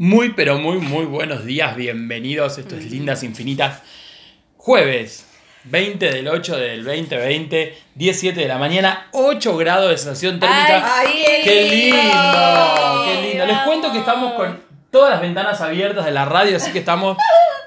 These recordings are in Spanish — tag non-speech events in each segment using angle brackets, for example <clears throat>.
Muy, pero muy, muy buenos días, bienvenidos. Esto es Lindas Infinitas. Jueves 20 del 8 del 2020, 17 de la mañana, 8 grados de sensación térmica. Ay. ¡Qué lindo! ¡Qué lindo! Les cuento que estamos con todas las ventanas abiertas de la radio, así que estamos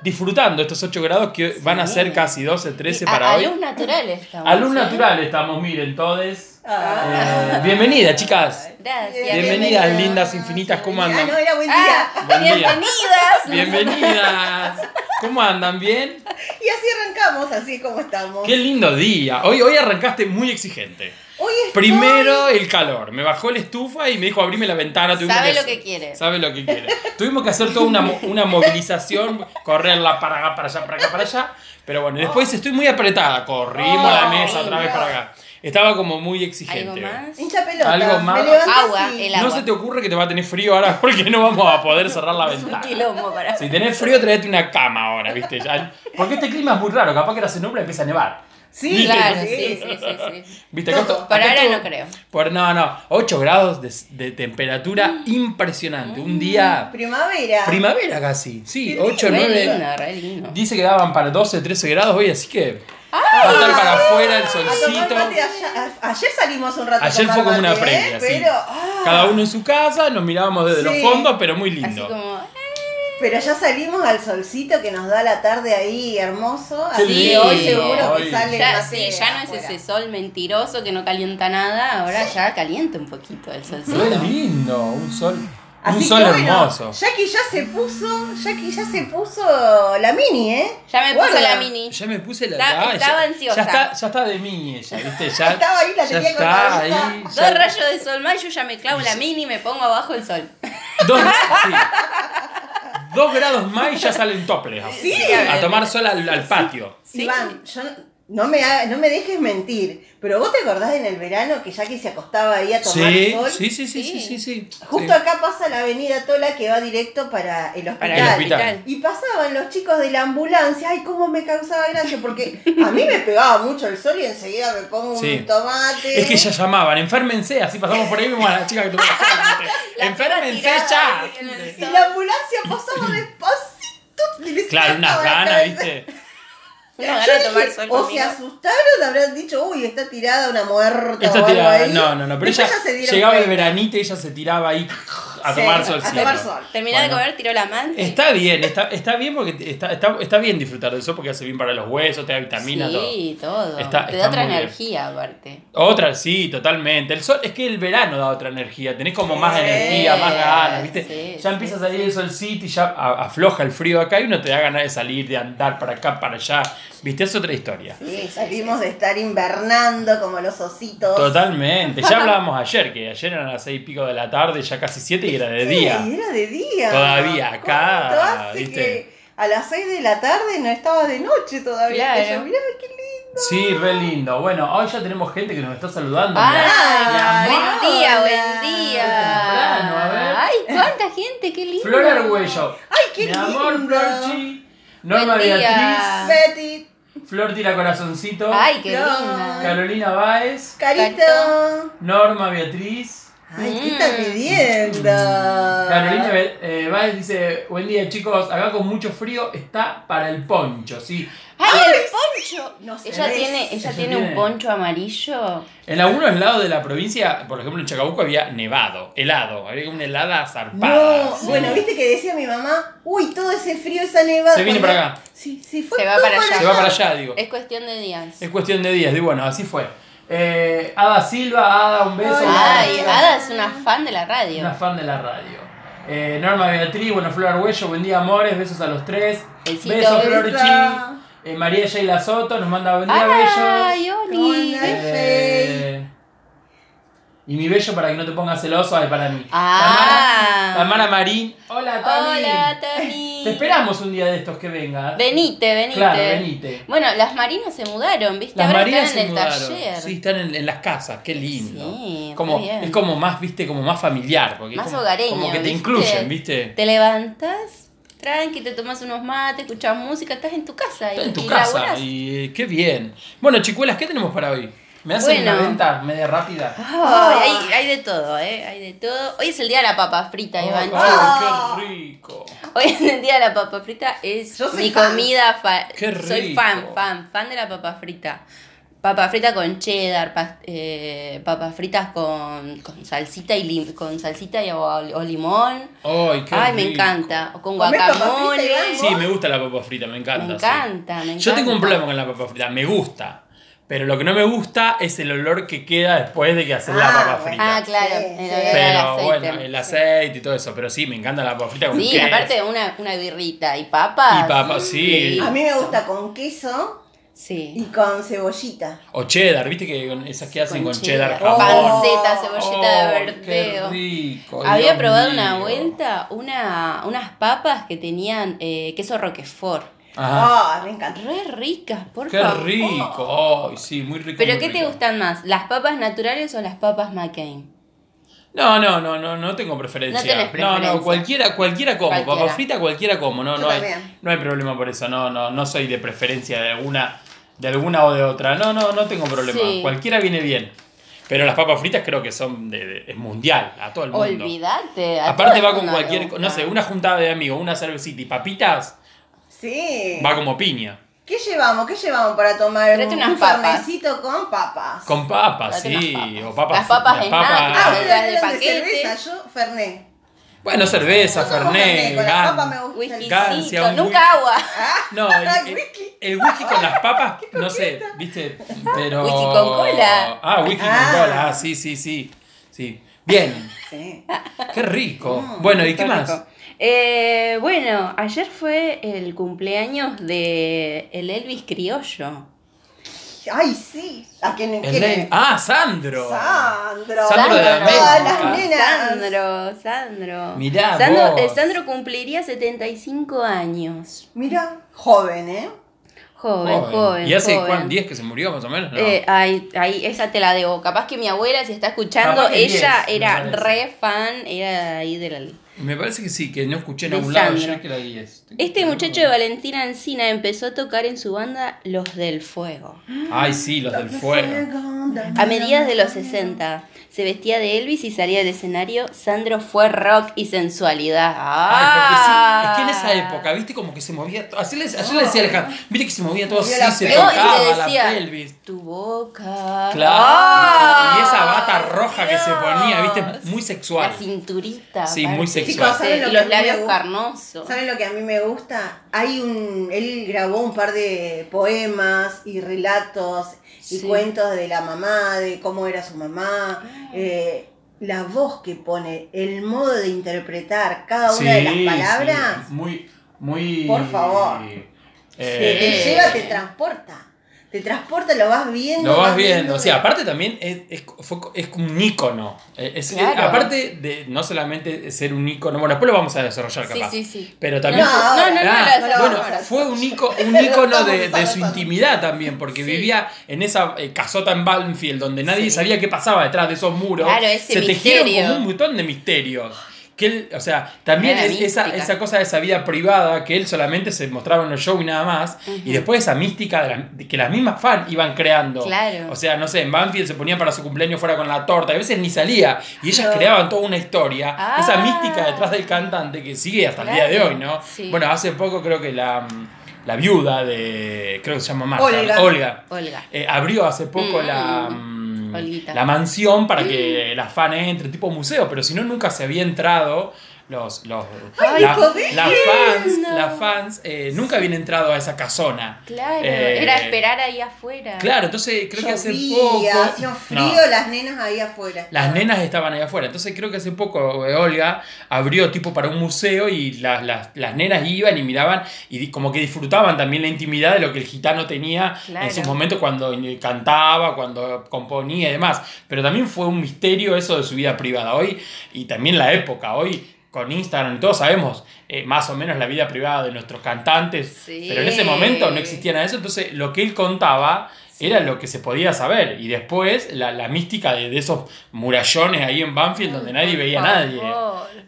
disfrutando estos 8 grados que van a ser casi 12, 13 para a, hoy. a luz natural estamos. A luz ¿eh? natural estamos, miren, todos. Ah. Eh, bienvenida, chicas. Gracias. Bienvenidas, lindas infinitas, ¿cómo andan? Ah, no, era buen día. Ah, Buen día. bienvenidas. Bienvenidas. ¿Cómo andan? ¿Bien? Y así arrancamos, así como estamos. Qué lindo día. Hoy, hoy arrancaste muy exigente. Hoy estoy- Primero el calor. Me bajó la estufa y me dijo abrime la ventana. Tuvimos Sabe que- lo que quiere. Sabe lo que quiere. Tuvimos que hacer toda una, una movilización, correrla para acá, para allá, para acá, para allá. Pero bueno, después estoy muy apretada. Corrimos la Ay, mesa otra vez no. para acá. Estaba como muy exigente. ¿Algo más? Hincha pelota. Algo más. Agua, el No se te ocurre que te va a tener frío ahora porque no vamos a poder cerrar la <laughs> Es un ventana. quilombo para Si tenés frío, traete una cama ahora, ¿viste? Ya- porque este clima es muy raro, capaz que ahora se nubla y empieza a nevar. Sí, ¿Viste? Claro, sí. sí, sí, sí. <laughs> ¿Viste? Acá Todo. Por acá ahora todo- no creo. Por, no, no, 8 grados de, de temperatura impresionante. Un día Primavera. primavera casi. Sí, Qué 8, Re 9. lindo, re lindo. Dice que daban para 12, 13 grados hoy, así que va a estar para afuera el solcito. mate, ayer, salimos un rato. Ayer fue como una previa, ¿eh? sí. Pero, ah, Cada uno en su casa, nos mirábamos desde los Sí. fondos, pero muy Así lindo. como. eh, pero ya salimos al solcito que nos da la tarde ahí hermoso. Así que hoy seguro hoy. que sale Ya, más sí, ya no es ese sol mentiroso que no calienta nada, ahora ya calienta un poquito el solcito. Re lindo, un sol. Así un que sol bueno, hermoso. Jackie ya se puso, Jackie ya se puso la mini, ¿eh? Ya me Guarda. puse la mini. Ya me puse la Está- ah, estaba ya, ansiosa. Ya está, ya está de mí ella, ¿viste? Ya, Estaba ahí, la ya tenía está ahí. Dos rayos de sol más, yo ya me clavo la mini y me pongo abajo el sol. <laughs> Dos, sí. Dos grados más y ya salen toples. Sí. A tomar sol al, al patio. Sí. Iván, yo no- me, ha- no me dejes mentir, pero vos te acordás en el verano que Jackie se acostaba ahí a tomar Sí, sol. sí, sí, sí, sí, Sí. sí, sí. Justo Sí. acá pasa la avenida Tola que va directo para el hospital. Para El el hospital. Y pasaban los chicos de la ambulancia, ay, cómo me causaba gracia, porque a mí me pegaba mucho el sol y enseguida me pongo Sí. un tomate. Es que ya llamaban, enférmense, así pasamos por ahí vemos a la chica que tomó sol. <laughs> Enférmense ya. en el Y la ambulancia pasaba despacito. Claro, unas ganas. ¿viste? Una Yo gana de tomar dije, sol o se conmigo. asustaron, habrán dicho, uy, está tirada una muerta. Esta o algo tirada, ahí. no, no, no, pero Después ella se llegaba el veranito y ella se tiraba ahí a Sí, tomar sol. a tomar sol. De comer, tiró la manta. Está bien, está, está bien porque está, está, está bien disfrutar del sol porque hace bien para los huesos, te da vitamina, todo. Sí, todo. Está- Te está da otra bien. energía aparte. Otra, sí, totalmente. El sol, es que el verano da otra energía, tenés como más Sí, energía, más ganas, ¿viste? sí, ya sí, empieza a sí. salir el solcito y ya afloja el frío acá y uno te da ganas de salir, de andar para acá, para allá. ¿Viste? Es otra historia. Sí, salimos de estar invernando como los ositos. Totalmente. Ya <laughs> hablábamos ayer, que ayer eran las seis y pico de la tarde, ya casi siete y era de día. Era de día. Todavía acá, ¿Cuánto hace ¿viste? que a las 6 de la tarde no estaba de noche todavía? Claro. Que yo, mirá, qué lindo. Sí, re lindo. Bueno, hoy ya tenemos gente que nos está saludando. ¡Ah! Buen día, buen día. Temprano, a ver. ¡Ay, cuánta gente! ¡Qué lindo! Flor Argüello. Ay, qué Mi amor, lindo. Florchi. Norma Buen día. Beatriz. Betty, Flor tira corazoncito. ¡Ay, qué Flor. linda! Carolina Báez. Carito. Norma Beatriz. Ay, ¿qué Mm. está pidiendo? Carolina eh, Báez dice, buen día chicos, acá con mucho frío está para el poncho, ¿sí? ¡Ay, el poncho! No se ella tiene, ella tiene tiene- un poncho amarillo. En algunos lados de la provincia, por ejemplo en Chacabuco había nevado, helado, había una helada zarpada. No, sí. bueno, viste que decía mi mamá, uy, todo ese frío, esa nevada. Se viene para acá. Sí, sí, fue Se va para allá. Se va para allá, digo. Es cuestión de días. Es cuestión de días, y bueno, así fue. Eh, Ada Silva, Ada, un beso. Hola. Ay, Ada es una fan de la radio. Una fan de la radio. Eh, Norma Beatriz, bueno, Flor Arguello, buen día amores, besos a los tres. Besito. Besos, Beso. Florchi. Eh, María Sheila Soto nos manda buen día, ¡Ay, bellos. Oli! Eh, y mi bello para que no te pongas celoso, ay, para mí. Ah. Tamara, Tamara Marín. Hola, Tami. Hola, Tami. Te esperamos un día de estos que vengas. Venite, venite. Claro, venite. Bueno, las marinas se mudaron, ¿viste? Las Ahora Marías están en se el mudaron. taller. Sí, están en, en las casas, qué lindo. Sí, como, bien. es como más, viste, como más familiar. Porque es Más como, hogareño, Como que te ¿viste? incluyen, viste. Te levantas, tranqui, te tomas unos mates, escuchas música, estás en tu casa. Estás y, en tu y casa laburás. y eh, qué bien. Bueno, chicuelas, ¿qué tenemos para hoy? ¿Me hacen Bueno. una venta media rápida? Ay, hay, hay de todo, ¿eh? Hay de todo. Hoy es el día de la papa frita, Ay, Iván. Ah. qué rico. Hoy es el día de la papa frita. Es Yo soy mi fan. comida. fa- Qué Soy rico. fan, fan, fan de la papa frita. Papa frita con cheddar, pas- eh, papas fritas con, con salsita y lim- con salsita y, o, o limón. Ay, qué Ay, me rico. encanta. O con ¿Comés papa frita, guacamole. Sí, me gusta la papa frita, me encanta. Me sí. encanta, me Yo tengo un encanta. problema con la papa frita, me gusta. Pero lo que no me gusta es el olor que queda después de que haces la Ah, papa frita. Ah, claro. Sí, sí. Pero bueno, el aceite y todo eso. Pero sí, me encanta la papa frita con Sí, queso. aparte una, una birrita y papas. Y papas, sí. A mí me gusta con queso Sí. y con cebollita. O cheddar, ¿viste que con esas que hacen con, Con cheddar, cheddar. jamón? Panceta, cebollita de Oh, verdeo. Qué rico. Había Dios probado mío. una vuelta una, unas papas que tenían eh, queso roquefort. Ah, me encanta. Re ricas, por Qué favor. rico. Ay, sí, muy rico. ¿Pero muy qué te gustan más? ¿Las papas naturales o las papas McCain? No, no, no, no, no tengo preferencia. No tenés No, preferencia. no, cualquiera, cualquiera como. Cualquiera. Papa frita, cualquiera como. No, Yo no hay, no hay problema por eso. No, no, no soy de preferencia de alguna, de alguna o de otra. No, no, no tengo problema. Sí. Cualquiera viene bien. Pero las papas fritas creo que son de, de- es mundial, a todo el mundo. Olvídate. Aparte va con cualquier, no sé, una juntada de amigos, una cervecita y papitas, Sí. va como piña. ¿Qué llevamos? ¿Qué llevamos para tomar un, un fernecito con papas? Con papas, sí. papas. O papas. Las papas las en papas- nata. Ah, las de paquete. cerveza, yo fernet. Bueno, cerveza, fernet, fernet, con la gan- papa me gusta el Whiskycito, Gancia, un nunca agua. No, <laughs> el, el- whisky. el whisky con las papas, <laughs> no sé, viste, pero... Whisky con cola. Ah, whisky Ah. con cola, ah, sí, sí, sí, sí. Bien, Sí. qué rico. Bueno, ¿y qué Qué más? Eh, bueno, ayer fue el cumpleaños de el Elvis criollo. Ay, sí. ¿A quién es? Ah, Sandro. Sandro. Sandro de Todas América. las nenas. Sandro, Sandro. Mirá Sandro, vos. eh, Sandro cumpliría 75 años. Mira, joven, ¿eh? Joven, Joven. joven. ¿Y hace joven. cuántos días que se murió más o menos? No. Eh, ahí, ahí, esa te la debo. Capaz que mi abuela, si está escuchando, Capaz ella 10, era re fan, era ahí de la... Me parece que sí, que no escuché en algún lado yo que era 10. Este muchacho de Valentina Encina empezó a tocar en su banda Los del Fuego. Ay, sí, los del fuego. A mediados de los 60 se vestía de Elvis y salía del escenario. Sandro fue rock y sensualidad. Ay, porque sí, Ah. es que en esa época, viste, como que se movía todo. Así le, así le decía Alejandro, viste que se movía todo así, la se pelvis. No, y tocaba la pelvis. tu boca. Claro. Ah. y esa bata roja que se ponía, viste, muy La sexual. cinturita. Sí, muy sexual. Chicos, ¿saben lo y los labios carnosos. ¿Saben lo que a mí me gusta? Hay un. Él grabó un par de poemas y relatos y Sí. cuentos de la mamá, de cómo era su mamá. eh, la voz que pone, el modo de interpretar cada una de las palabras, sí, muy, muy. Por favor. eh, te, te lleva, te transporta. Te transporta, lo vas viendo. Lo vas viendo, o sea, aparte también es, es, fue- es como un ícono. Eh, es- Claro. eh, aparte de no solamente ser un ícono, bueno, después lo vamos a desarrollar Sí, capaz. sí, sí. Pero también No, fue- No, no, no, Ah, no, no, bueno, no, no. fue un, <laughs> ico- un ícono de, de su intimidad también, porque Sí. vivía en esa eh, casota en Balmfield donde nadie Sí. sabía qué pasaba detrás de esos muros. Claro, ese Se tejieron misterio. como un montón de misterios. Que él, o sea, también es- esa, esa cosa de esa vida privada que él solamente se mostraba en los shows y nada más. Y después esa mística de la- de que las mismas fans iban creando. Claro. O sea, no sé, en Banfield se ponían para su cumpleaños fuera con la torta. A veces ni salía. Y ellas No. creaban toda una historia. Ah. Esa mística detrás del cantante que sigue hasta el día de hoy, ¿no? sí. Bueno, hace poco creo que la, la viuda de. Creo que se llama Marta. Olga. Olga. Olga. eh, abrió hace poco Mm, la. Olguita. La mansión para que las fans entren, tipo museo, pero si no, nunca se había entrado. Los, los, Ay, la- joder. las fans, No. las fans eh, nunca habían entrado a esa casona. Claro, Eh, era esperar ahí afuera. Claro, entonces creo que hace poco. hacía frío, No. las nenas ahí afuera. Las nenas estaban ahí afuera. Entonces creo que hace poco eh, Olga abrió tipo para un museo y las, las, las nenas iban y miraban y como que disfrutaban también la intimidad de lo que el gitano tenía Claro. en sus momentos cuando cantaba, cuando componía y demás. Pero también fue un misterio eso de su vida privada hoy y también la época. Hoy con Instagram y todos sabemos eh, más o menos la vida privada de nuestros cantantes, Sí. pero en ese momento no existía nada de eso. Entonces lo que él contaba era lo que se podía saber. Y después la, la mística de, de esos murallones ahí en Banfield donde nadie veía a nadie.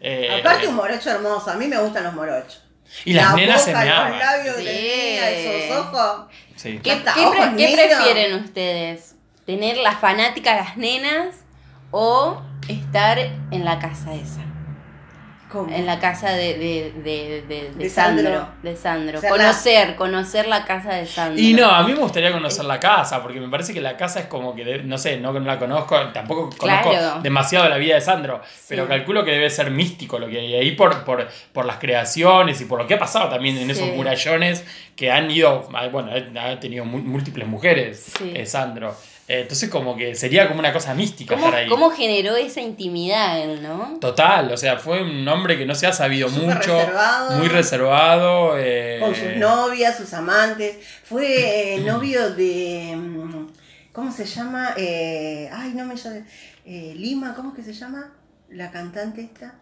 Eh, Aparte un morocho hermoso, a mí me gustan los morochos. y las La nenas se boca, meaban. los labios Sí. que tenía, esos ojos. Sí. ¿Qué, qué pre- prefieren ustedes? tener las fanáticas, las nenas, o estar en la casa esa. ¿Cómo? En la casa de, de, de, de, de De Sandro. Sandro. De Sandro. O sea, la- conocer, conocer la casa de Sandro. Y no, a mí me gustaría conocer la casa, porque me parece que la casa es como que, de- no sé, no, no la conozco, tampoco conozco Claro. demasiado la vida de Sandro, pero calculo que debe ser místico lo que hay ahí por, por, por las creaciones y por lo que ha pasado también en esos murallones que han ido, bueno, ha tenido múltiples mujeres, Sí. eh, Sandro. Eh, Entonces como que sería como una cosa mística ¿Cómo, estar ahí. cómo generó esa intimidad él, no? Total, o sea, fue un hombre que no se ha sabido Súper mucho, reservado. muy reservado. eh, Con sus novias, sus amantes. Fue eh, <clears throat> novio de. mm, ¿Cómo se llama? Eh, ay, no me llamo. eh, Lima, ¿cómo es que se llama? La cantante esta.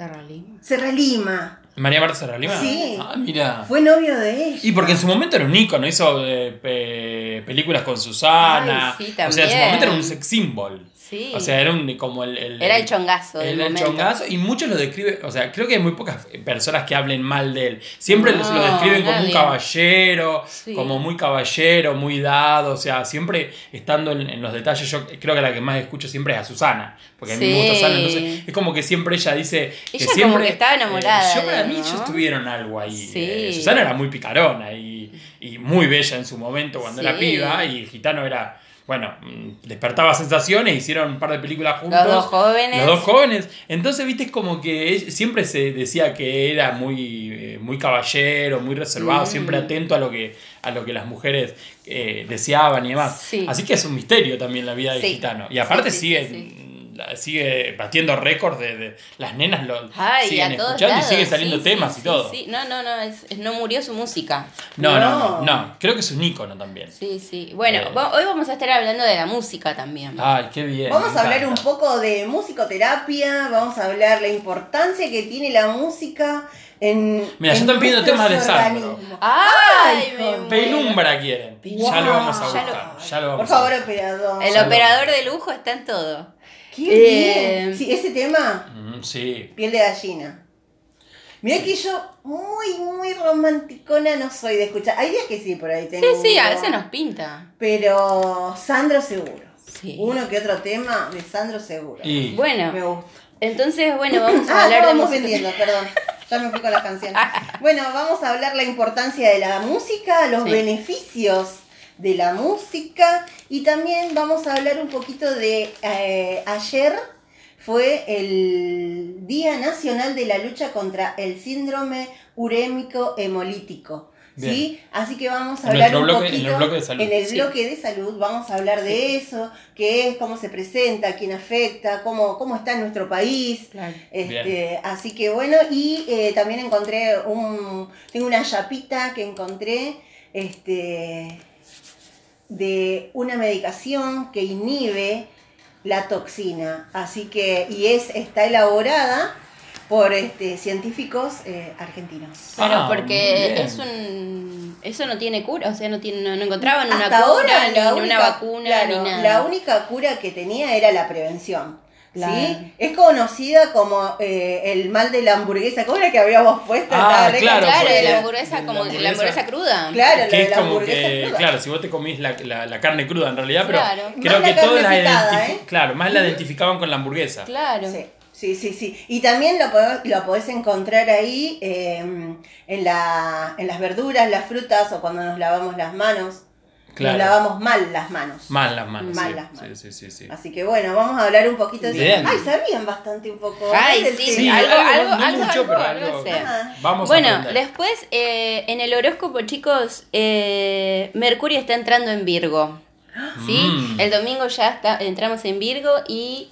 Serra Lima. Serra Lima. María Marta Serralima. Sí. Ah, mira. Fue novio de ella. Y porque en su momento era un ícono, hizo eh, pe- películas con Susana. Ay, sí, o sea, en su también. momento era un sex symbol. Sí. O sea, era un, como el, el- Era el chongazo del el- chongazo, y muchos lo describen, o sea, creo que hay muy pocas personas que hablen mal de él. Siempre No, lo describen como un caballero, Sí. como muy caballero, muy dado, o sea, siempre estando en, en los detalles. Yo creo que la que más escucho siempre es a Susana, porque a mí me gusta. Susana, entonces es como que siempre ella dice que Ella como siempre. que estaba enamorada eh, yo de para mí ¿no? ellos tuvieron algo ahí. Sí. Eh, Susana era muy picarona y, y muy bella en su momento cuando era piba, y Gitano era. Bueno, mm, despertaba sensaciones, hicieron un par de películas juntos. Los dos jóvenes. Los dos jóvenes. Entonces, viste, es como que siempre se decía que era muy, eh, muy caballero, muy reservado, Mm. siempre atento a lo que, a lo que las mujeres eh, deseaban y demás. Sí. Así que es un misterio también la vida de Sí. Gitano. Y aparte Sí, sigue, sí, la- sigue batiendo récords de, de- las nenas lo Ay, siguen escuchando lados. y siguen saliendo Sí, temas sí, y todo. sí. No, no, no, es- es- no murió su música. No, no, no. Creo que es un ícono también. Sí, sí. Bueno, Eh. hoy vamos a estar hablando de la música también. Ay, qué bien. Vamos a hablar un poco de musicoterapia, vamos a hablar la importancia que tiene la música en. Mira, ya en están pidiendo temas de Sandro. ¡Ay! Penumbra quieren. Penumbra. Ya lo vamos a Ya buscar. lo- Ya lo Por favor, a operador. El Ya lo- operador de lujo está en todo. Qué Eh, bien. Sí, ese tema, Mm, Sí. piel de gallina. Mirá que yo muy, muy romanticona no soy de escuchar. Hay días que sí, por ahí Sí, tengo. sí, a veces nos pinta. Pero Sandro seguro. Sí. Uno que otro tema de Sandro seguro. Y Bueno, Me gusta. entonces, bueno, <laughs> vamos a Ah, hablar no, de vamos música. vendiendo, perdón. Ya me fui con las canciones. <laughs> Bueno, vamos a hablar la importancia de la música, los Sí. beneficios de la música y también vamos a hablar un poquito de eh, ayer fue el Día Nacional de la Lucha contra el Síndrome Urémico Hemolítico. ¿Sí? Así que vamos a En hablar un bloque- en poquito el bloque de salud. en el Sí. bloque de salud vamos a hablar de eso, qué es, cómo se presenta, quién afecta, cómo, cómo está en nuestro país. Claro. Este, así que bueno, y eh, también encontré un, tengo una chapita que encontré, este, de una medicación que inhibe la toxina, así que, y es, está elaborada por este, científicos eh, argentinos. Claro, Ah, porque es un. Eso no tiene cura, o sea, no, tiene, no, no encontraban una Hasta cura, ahora ni, única, una vacuna, claro, ni nada. la única cura que tenía era la prevención. Claro. ¿Sí? Es conocida como eh, el mal de la hamburguesa. ¿Cómo era que habíamos puesto? Ah, claro, de la hamburguesa, la como la hamburguesa- hamburguesa cruda. Claro, la que de es la como hamburguesa que, cruda. claro, si vos te comís la, la, la carne cruda en realidad, pero Claro. creo Más que todos la ¿eh? claro, más la identificaban con la hamburguesa. Claro. Sí, sí, sí, sí. Y también lo podés, lo podés encontrar ahí eh, en, la, en las verduras, las frutas o cuando nos lavamos las manos. Claro. Nos lavamos mal las manos. Mal las manos. Mal sí. las manos. Sí, sí, sí, sí. Así que bueno, vamos a hablar un poquito de Bien. Ay, sabían bastante un poco. Ay, sí. Sí, algo, algo, algo, no mucho, algo, pero algo. Ajá. Vamos a Bueno, después eh, en el horóscopo, chicos, eh, Mercurio está entrando en Virgo. ¿Sí? Mm. El domingo ya está, entramos en Virgo y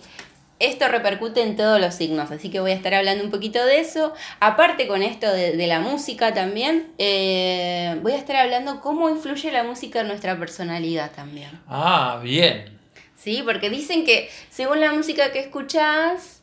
esto repercute en todos los signos, así que voy a estar hablando un poquito de eso. Aparte con esto de, de la música también, eh, voy a estar hablando cómo influye la música en nuestra personalidad también. Ah, bien. Sí, porque dicen que según la música que escuchás,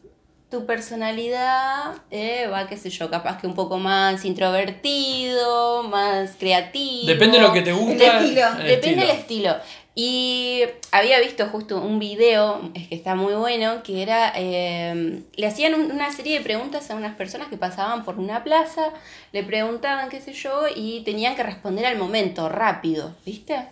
tu personalidad eh, va, qué sé yo, capaz que un poco más introvertido, más creativo. Depende de lo que te gusta. El estilo. el Depende del estilo. Y había visto justo un video, es que está muy bueno, que era, eh, le hacían un- una serie de preguntas a unas personas que pasaban por una plaza, le preguntaban qué sé yo, y tenían que responder al momento, rápido, ¿viste?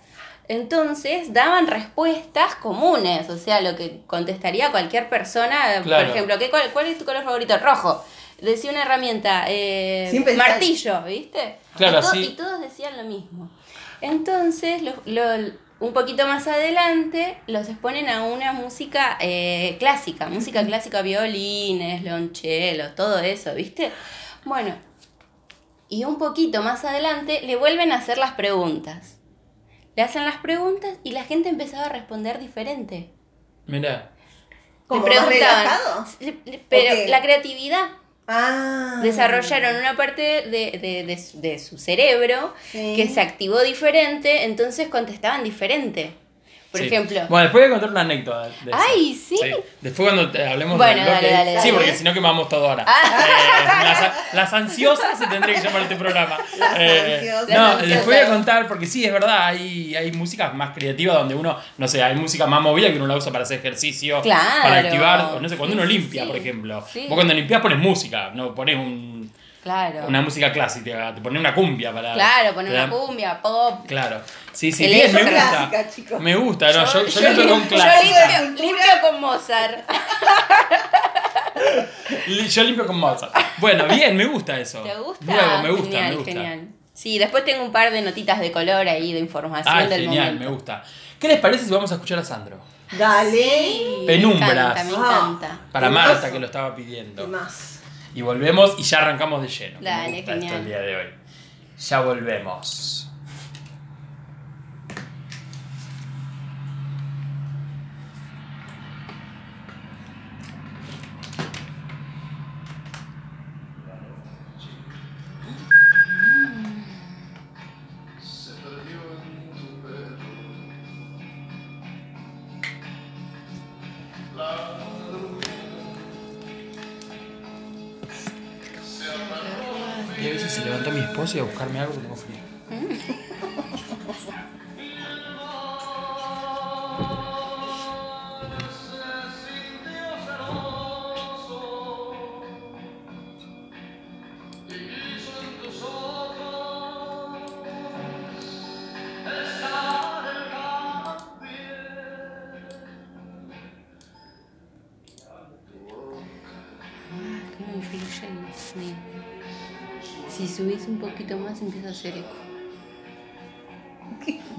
Entonces daban respuestas comunes, o sea, lo que contestaría cualquier persona. Claro. Por ejemplo, ¿qué, cuál, cuál es tu color favorito? Rojo. Decía una herramienta, eh, martillo, ¿viste? Claro, y, to- sí. y todos decían lo mismo. Entonces, lo- lo- un poquito más adelante, los exponen a una música eh, clásica, música clásica, violines, lonchelos, todo eso, ¿viste? Bueno, y un poquito más adelante le vuelven a hacer las preguntas. Le hacen las preguntas y la gente empezaba a responder diferente. Mirá. ¿Como le más preguntaban. relajado? le- Pero la creatividad. Ah. Desarrollaron una parte de, de- de su- de su cerebro Sí. que se activó diferente, entonces contestaban diferente. Por Sí. ejemplo, Bueno, después voy a contar una anécdota. de. Ay, ¿sí? Después cuando te- hablemos Bueno, bloque. dale, dale, Sí, dale. porque si no quemamos todo ahora. Ah. Eh, las, las ansiosas se tendría que llamar este programa. <laughs> Las Eh, ansiosas. No, Las ansiosas. les voy a contar, porque sí, es verdad, hay, hay músicas más creativas donde uno, no sé, hay música más movida que uno la usa para hacer ejercicio, Claro. para activar, no sé, cuando Sí, uno limpia, por ejemplo. Vos cuando limpias pones música, no pones un, claro. una música clásica, te pones una cumbia para... Claro, poner una cumbia, pop. Claro. Sí, sí, bien, me gusta. clásica. Me gusta, no, yo, yo, yo limpio con clásica. yo limpio, limpio con Mozart. Yo limpio con Mozart. Bueno, bien, me gusta eso. ¿Te gusta? Nuevo, me gusta, genial, me gusta. genial. Sí, después tengo un par de notitas de color ahí, de información Ah, del genial, momento. me gusta. ¿Qué les parece si vamos a escuchar a Sandro? Dale. Sí, Penumbras. Me encanta, me Ah. encanta. Para Hermoso. Marta, que lo estaba pidiendo. Y más. Y volvemos y ya arrancamos de lleno. Dale, me gusta esto genial. el día de hoy. Ya volvemos. Y a veces se levantó mi esposa y a buscarme algo que tengo frío.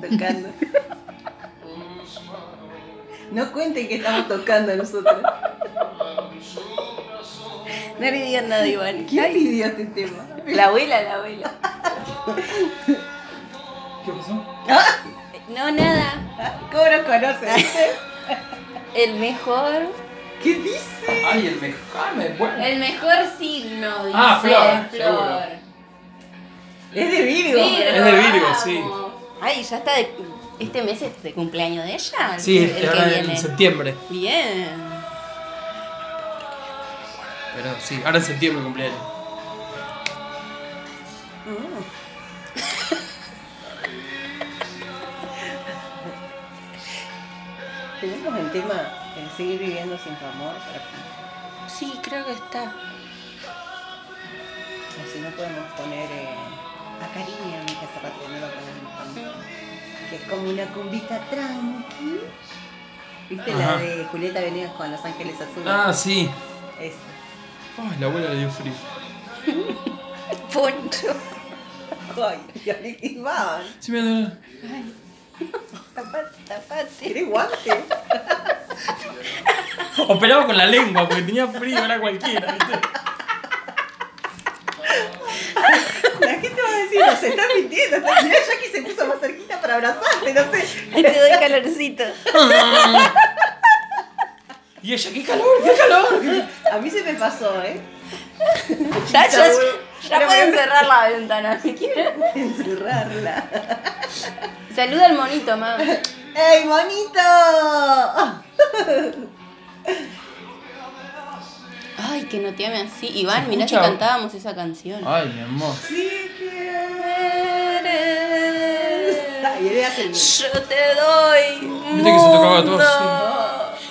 Tocando. No cuenten que estamos tocando nosotros. No le digan nada, Iván. ¿Quién pidió este tema? La abuela, la abuela. ¿Qué pasó? No, nada. ¿Cómo nos conocen? viste? El mejor. ¿Qué dice? Ay, el mejor, me bueno. El mejor signo, dice Ah, Flor, Flor. Es de Virgo. Virgo, Es de Virgo, vamos. sí. Ay, ya está de, este mes es de cumpleaños de ella. el Sí, que- el que ahora viene. en septiembre. Bien. Pero sí, ahora en septiembre cumpleaños. Tenemos el tema de seguir viviendo sin tu amor. Sí, creo que está. Si no podemos poner eh, a cariño, que hace rato que no lo. Que es como una cumbita tranqui. ¿Viste Ajá. la de Julieta Venegas con Los Ángeles Azules? Ah, sí. Esa. Ay, la abuela le dio frío. <laughs> Poncho. Ay, ya le quemaban. Sí, me da- Tapate, tapate. ¿Querés guante? Operaba con la lengua porque tenía frío, era cualquiera, ¿viste? La gente va a decir, no se está mintiendo. Mirá, Jackie se puso más cerquita para abrazarte, no sé. Te doy calorcito. Y ella, qué calor, qué calor. A mí se me pasó, ¿eh? Ya, ya, ya Pero pueden cerrar la ventana si quieren. Encerrarla. Saluda al monito, mamá. ¡Ey, monito! Ay, que no te ame así. Iván, ¿Se mirá si escucha? cantábamos esa canción. Ay, mi amor. Sí, quieres. Yo te doy. Viste que se tocaba todo mundo.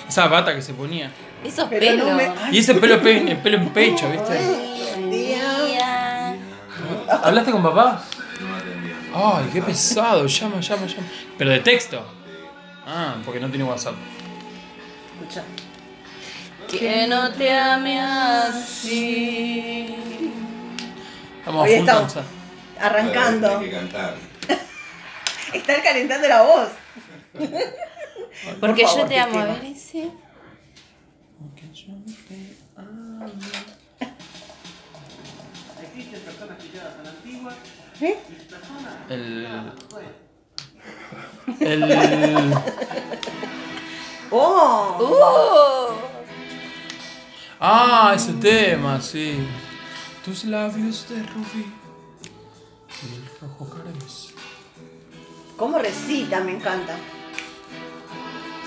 Esa bata que se ponía. Esos Pero pelos. no me- Y ese pelo, pe- el pelo en pecho, ¿viste? Día. ¿Hablaste con papá? Ay, qué pesado. Llama, llama, llama. Pero de texto. Ah, porque no tiene WhatsApp. Escucha. Que no te ame así. Estamos Hoy estamos arrancando. Hay que cantar. <laughs> Estar calentando la voz. Porque Por favor, yo te amo. A ver ese. ¿Eh? El. <laughs> El. ¡Oh! ¡Uh! Ah, ese tema, sí. Tus labios de rubí y el rojo carmesí. ¿Cómo recita? Me encanta.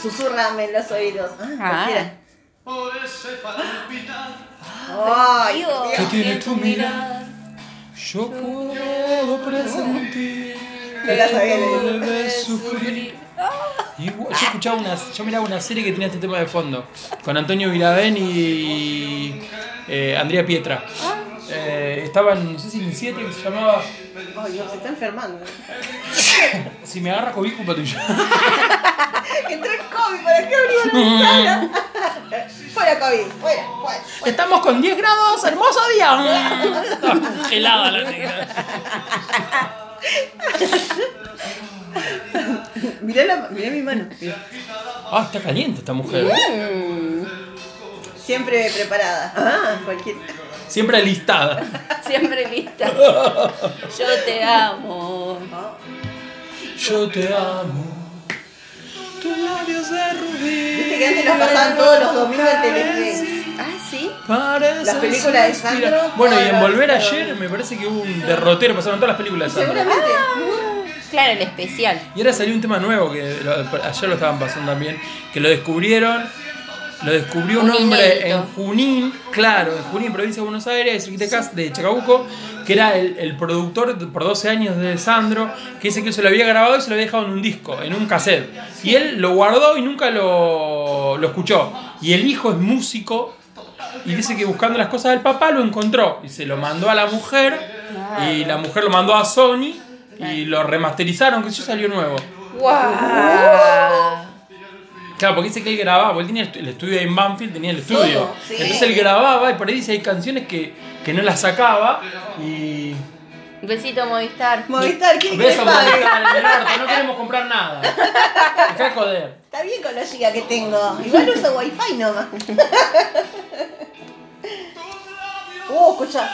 Susurrame en los oídos. Ah, Ah. cualquiera. Ay, Dios, Dios. ¿Qué tiene que tu mirada? Yo puedo presentir No la sabía leer. sufrir. Igual- yo escuchaba una, yo miraba una serie que tenía este tema de fondo, con Antonio Viravén y eh, Andrea Pietra. Eh, estaban, no sé si en 7 que se llamaba Ay, Dios, se está enfermando. <laughs> Si me agarra COVID, culpa tuya. <laughs> Entró el COVID, ¿para qué abrió la ventana? <laughs> fuera COVID, fuera, fuera. Estamos con 10 grados, hermoso día. Helada la negra. <laughs> Mirá, la, mirá mi mano. Ah, está caliente esta mujer. Siempre preparada. Ah, cualquier. <laughs> Siempre alistada. <laughs> Siempre lista. Yo te amo. Yo te amo. Tus labios de rubí. Viste que antes las pasaban todos los domingos en Telefe. Ah, sí. Las películas de. Sandro, Bueno, y en Volver ayer me parece que hubo un derrotero, pasaron todas las películas de Sandro. Seguramente. Claro, el especial. Y ahora salió un tema nuevo que lo- ayer lo estaban pasando también, que lo descubrieron, lo descubrió un, Un hombre en Junín, claro, en Junín, provincia de Buenos Aires, cerquita de Chacabuco, que era el, el productor por 12 años de Sandro, que dice que se lo había grabado y se lo había dejado en un disco, en un cassette. Y él lo guardó y nunca lo, lo escuchó. Y el hijo es músico. Y dice que buscando las cosas del papá lo encontró y se lo mandó a la mujer y la mujer lo mandó a Sony y lo remasterizaron, que eso salió nuevo. ¡Wow! Claro, porque dice que él grababa, porque él tenía el estudio ahí en Banfield, tenía el estudio. Sí. Entonces él grababa y por ahí dice hay canciones que, que no las sacaba y. Un besito, Movistar. Movistar, ¿quién Beso? Movistar, en el orto, no queremos comprar nada. Dejá de joder. Está bien con la giga que tengo. Igual uso wifi nomás. <laughs> Uh, escucha.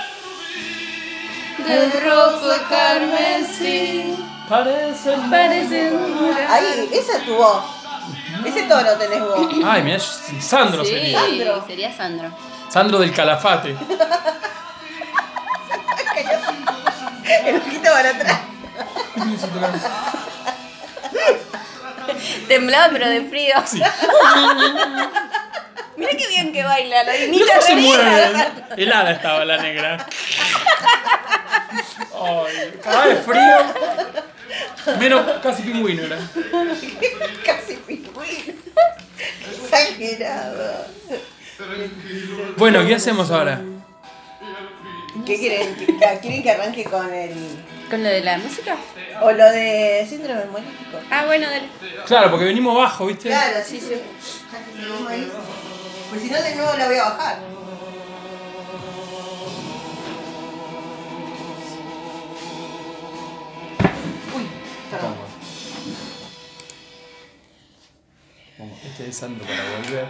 De rojo carmesí. Parecen. Parecen Ahí, esa es tu voz. Ese tono tenés vos. Ay, mira, Sandro Sí, sería. Sandro. sería Sandro. Sandro del Calafate. <laughs> El ojito para atrás. Temblaba pero de frío. Sí. <laughs> Mira qué bien que baila, la Mira niña cómo se mueve. Helada estaba la negra. Ay, cada vez frío. Menos casi pingüino era. <laughs> Casi pingüino. Exagerado. Bueno, ¿qué hacemos ahora? ¿Qué quieren? ¿Que- ¿Quieren que arranque con el. ¿Con lo de la música? o lo de síndrome hemolítico? Ah, bueno, dale. Claro, porque venimos bajo, ¿viste? Claro, sí, sí. Ahí. Pues si no, de nuevo la voy a bajar. Uy, perdón. Pongo este es Sandro para volver.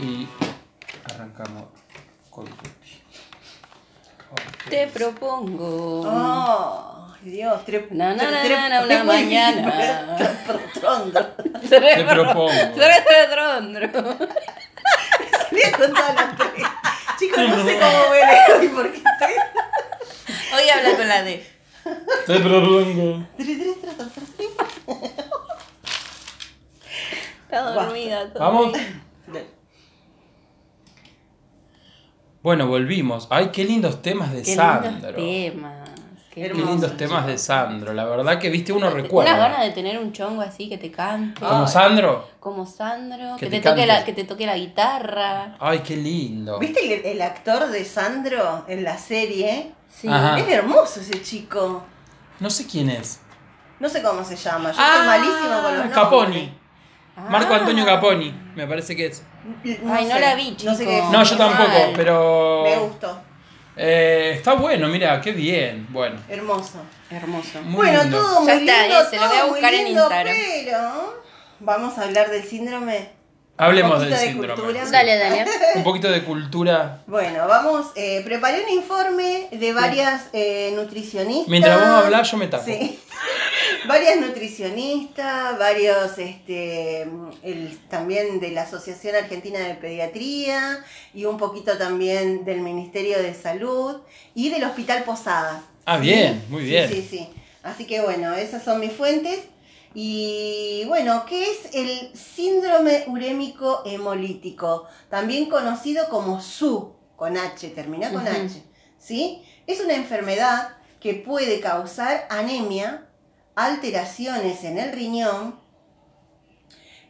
Y arrancamos con. Te propongo. Oh, Dios, tre, Na, na, na, tre- na, una mañana. <laughs> por trondo. Te propongo. <laughs> Trondro. Voy a contar las tres. Chicos, no sé cómo a leer hoy porque estoy. Hoy habla con la D. Te propongo. Está dormida. todo Vamos. Bueno, volvimos. Ay, qué lindos temas de Qué Sandro. lindos temas. Qué, Hermoso. lindos temas de Sandro. La verdad que viste uno recuerda. Una gana de tener un chongo así que te cante. Como Sandro. Como Sandro. Que Que, te te, toque la, que te toque la guitarra. Ay, qué lindo. ¿Viste el, el actor de Sandro en la serie? Sí. Ajá. Es hermoso ese chico. No sé quién es. No sé cómo se llama. Yo soy malísima con los nombres. Caponi. Marco Ah. Antonio Caponi, me parece que es. Ay, no sé, la vi, No sé qué. No, yo tampoco, Mal. pero. Me gustó. Eh, está bueno, mira, qué bien. Bueno. Hermoso. Hermoso. Muy bueno, lindo. todo muy Ya está, lindo, se lo voy a buscar en Instagram. Pero vamos a hablar del síndrome. Hablemos del de síndrome. cultura. sí. Dale, dale. Un poquito de cultura. Bueno, vamos, eh, preparé un informe de varias eh, nutricionistas. Mientras vos hablás, yo me tapo. Sí. <laughs> varias nutricionistas, varios, este, el, también de la Asociación Argentina de Pediatría y un poquito también del Ministerio de Salud y del Hospital Posadas. Ah, ¿sí? bien, muy Sí, bien. Sí, sí. Así que bueno, esas son mis fuentes. Y bueno, ¿qué es el síndrome urémico hemolítico? También conocido como SU, con H, termina con. H. ¿Sí? Es una enfermedad que puede causar anemia, alteraciones en el riñón,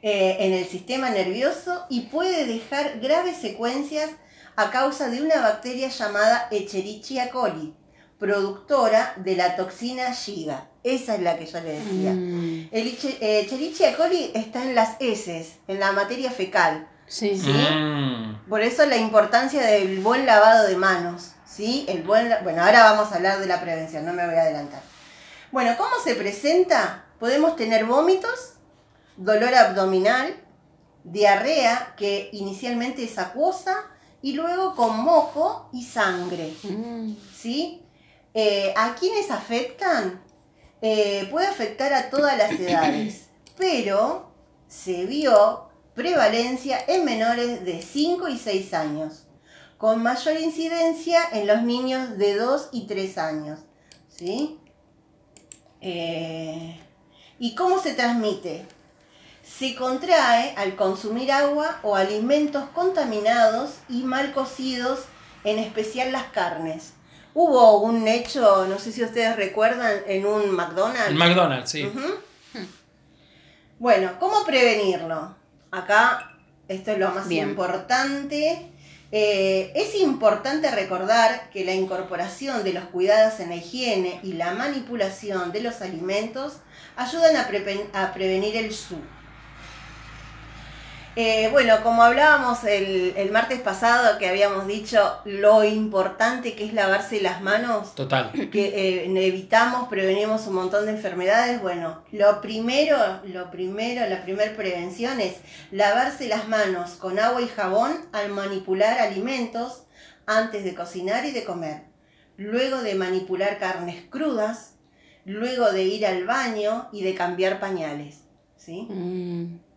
eh, en el sistema nervioso y puede dejar graves secuencias a causa de una bacteria llamada Escherichia coli, productora de la toxina Shiga. Esa es la que yo le decía. Mm, El eh, Escherichia coli está en las heces, en la materia fecal. Sí, sí. Mm. Por eso la importancia del buen lavado de manos, ¿sí? El buen, bueno, ahora vamos a hablar de la prevención, no me voy a adelantar. Bueno, ¿cómo se presenta? Podemos tener vómitos, dolor abdominal, diarrea, que inicialmente es acuosa, y luego con moco y sangre, Mm, ¿sí? Eh, ¿A quiénes afectan? Eh, puede afectar a todas las edades, <coughs> pero se vio prevalencia en menores de 5 y 6 años, con mayor incidencia en los niños de 2 y 3 años. ¿sí? Eh, ¿Y cómo se transmite? Se contrae al consumir agua o alimentos contaminados y mal cocidos, en especial las carnes. Hubo un hecho, no sé si ustedes recuerdan, en un McDonald's. El McDonald's, sí. Bueno, ¿cómo prevenirlo? Acá, esto es lo más Bien. importante. Eh, es importante recordar que la incorporación de los cuidados en la higiene y la manipulación de los alimentos ayudan a prevenir el SU. Eh, bueno, como hablábamos el, el martes pasado, que habíamos dicho lo importante que es lavarse las manos, Total. que eh, evitamos, prevenimos un montón de enfermedades. Bueno, lo primero, lo primero, la primera prevención es lavarse las manos con agua y jabón al manipular alimentos antes de cocinar y de comer. Luego de manipular carnes crudas, luego de ir al baño y de cambiar pañales. ¿sí? mm.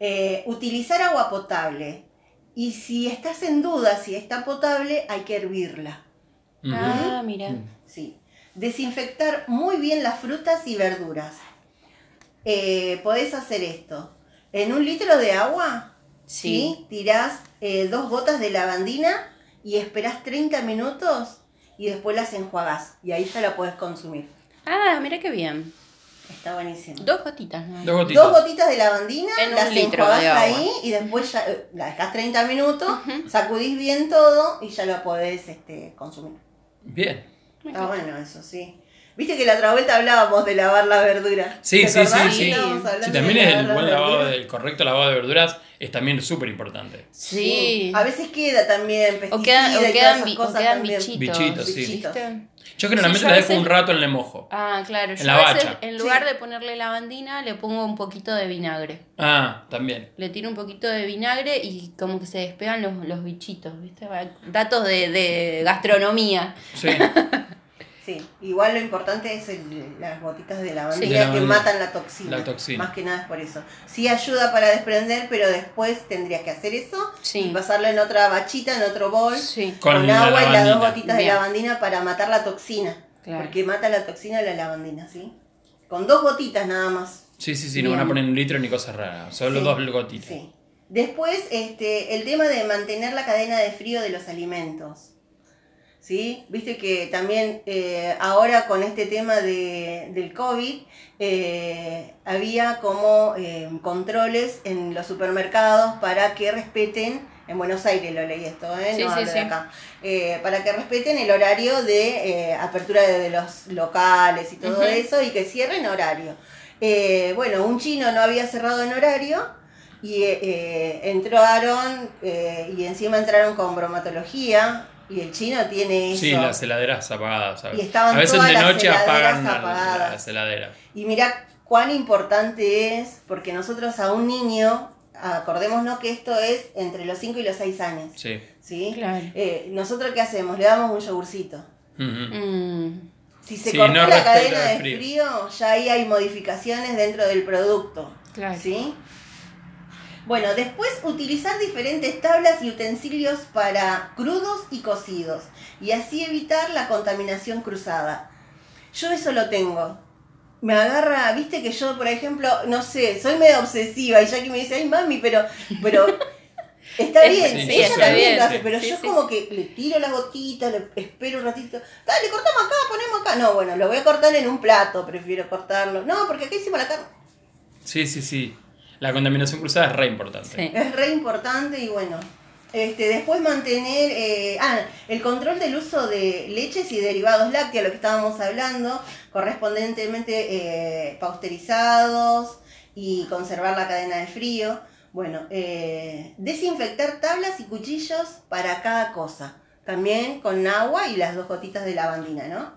Eh, utilizar agua potable. Y si estás en duda si está potable, hay que hervirla. Ah, mira. Sí. Desinfectar muy bien las frutas y verduras. Eh, podés hacer esto. En un litro de agua, Sí. ¿sí? tirás eh, dos gotas de lavandina y esperás 30 minutos y después las enjuagás. Y ahí ya la podés consumir. Ah, mira qué bien. Está buenísimo. Dos gotitas, ¿no? Dos gotitas. Dos gotitas de lavandina, En las enjuagás ahí y después ya eh, la dejás 30 minutos, sacudís bien todo y ya lo podés este, consumir. Bien. Está bueno eso, sí. Viste que la otra vuelta hablábamos de lavar la verdura. Sí, ¿Te sí, sí, sí. Sí, también lavar el buen lavado, el correcto lavado de verduras es también súper importante. Sí. A veces queda también pesticida O quedan, o y todas quedan, esas vi- o cosas quedan también. bichitos. Bichitos, sí. ¿viste? Yo generalmente Sí, yo la a dejo un rato en el mojo. Ah, claro. Yo la a veces, bacha. en lugar Sí. de ponerle lavandina, le pongo un poquito de vinagre. Ah, también. Le tiro un poquito de vinagre y como que se despegan los, los bichitos, ¿viste? Va- Datos de, de gastronomía. Sí. <laughs> Sí, igual lo importante es el- las gotitas de Sí. lavandina De que matan la toxina. La toxina. Más que nada es por eso. Sí ayuda para desprender, pero después tendrías que hacer eso Sí. y pasarlo en otra bachita, en otro bol, Sí, Con con, la agua y las dos gotitas Bien. de lavandina para matar la toxina. claro. Porque mata la toxina la lavandina, ¿sí? Con dos gotitas nada más. Sí, sí, sí, no van a poner un litro ni cosas raras. Solo Sí, dos gotitas. Sí. Después, este, el tema de mantener la cadena de frío de los alimentos. ¿Sí? Viste que también eh, ahora con este tema de, del COVID eh, había como eh, controles en los supermercados para que respeten En Buenos Aires lo leí esto, ¿eh? No sí, hablo de sí. acá. Eh, para que respeten el horario de eh, apertura de, los locales y todo eso y que cierren horario. Eh, bueno, un chino no había cerrado en horario y eh, entraron eh, y encima entraron con bromatología y el chino tiene eso. Sí, las heladeras apagadas. ¿sabes? Y estaban a veces todas de las noche apagan heladeras la- apagadas. las heladeras. Y mira cuán importante es, porque nosotros a un niño, acordémonos que esto es entre los 5 y los 6 años, Sí. ¿sí? Claro. Eh, ¿Nosotros qué hacemos? Le damos un yogurcito. Mm, Si se Sí, cortó no la cadena de frío. frío. ya ahí hay modificaciones dentro del producto. Claro. ¿Sí? Bueno, después utilizar diferentes tablas y utensilios para crudos y cocidos y así evitar la contaminación cruzada. Yo eso lo tengo. Me agarra, viste que yo, por ejemplo, no sé, soy medio obsesiva y Jackie me dice, ay mami, pero, pero <laughs> está bien, Sí, ella está también bien, lo hace, sí. pero Sí, yo sí, como que le tiro las gotitas, le espero un ratito, dale, cortamos acá, ponemos acá. No, bueno, lo voy a cortar en un plato, prefiero cortarlo. No, porque acá hicimos la carne. Sí, sí, sí. La contaminación cruzada es re importante. Sí. Es re importante y bueno. Este, después mantener eh, ah, el control del uso de leches y derivados lácteos, lo que estábamos hablando, correspondientemente eh, pasteurizados y conservar la cadena de frío. Bueno, eh, desinfectar tablas y cuchillos para cada cosa, también con agua y las dos gotitas de lavandina, ¿no?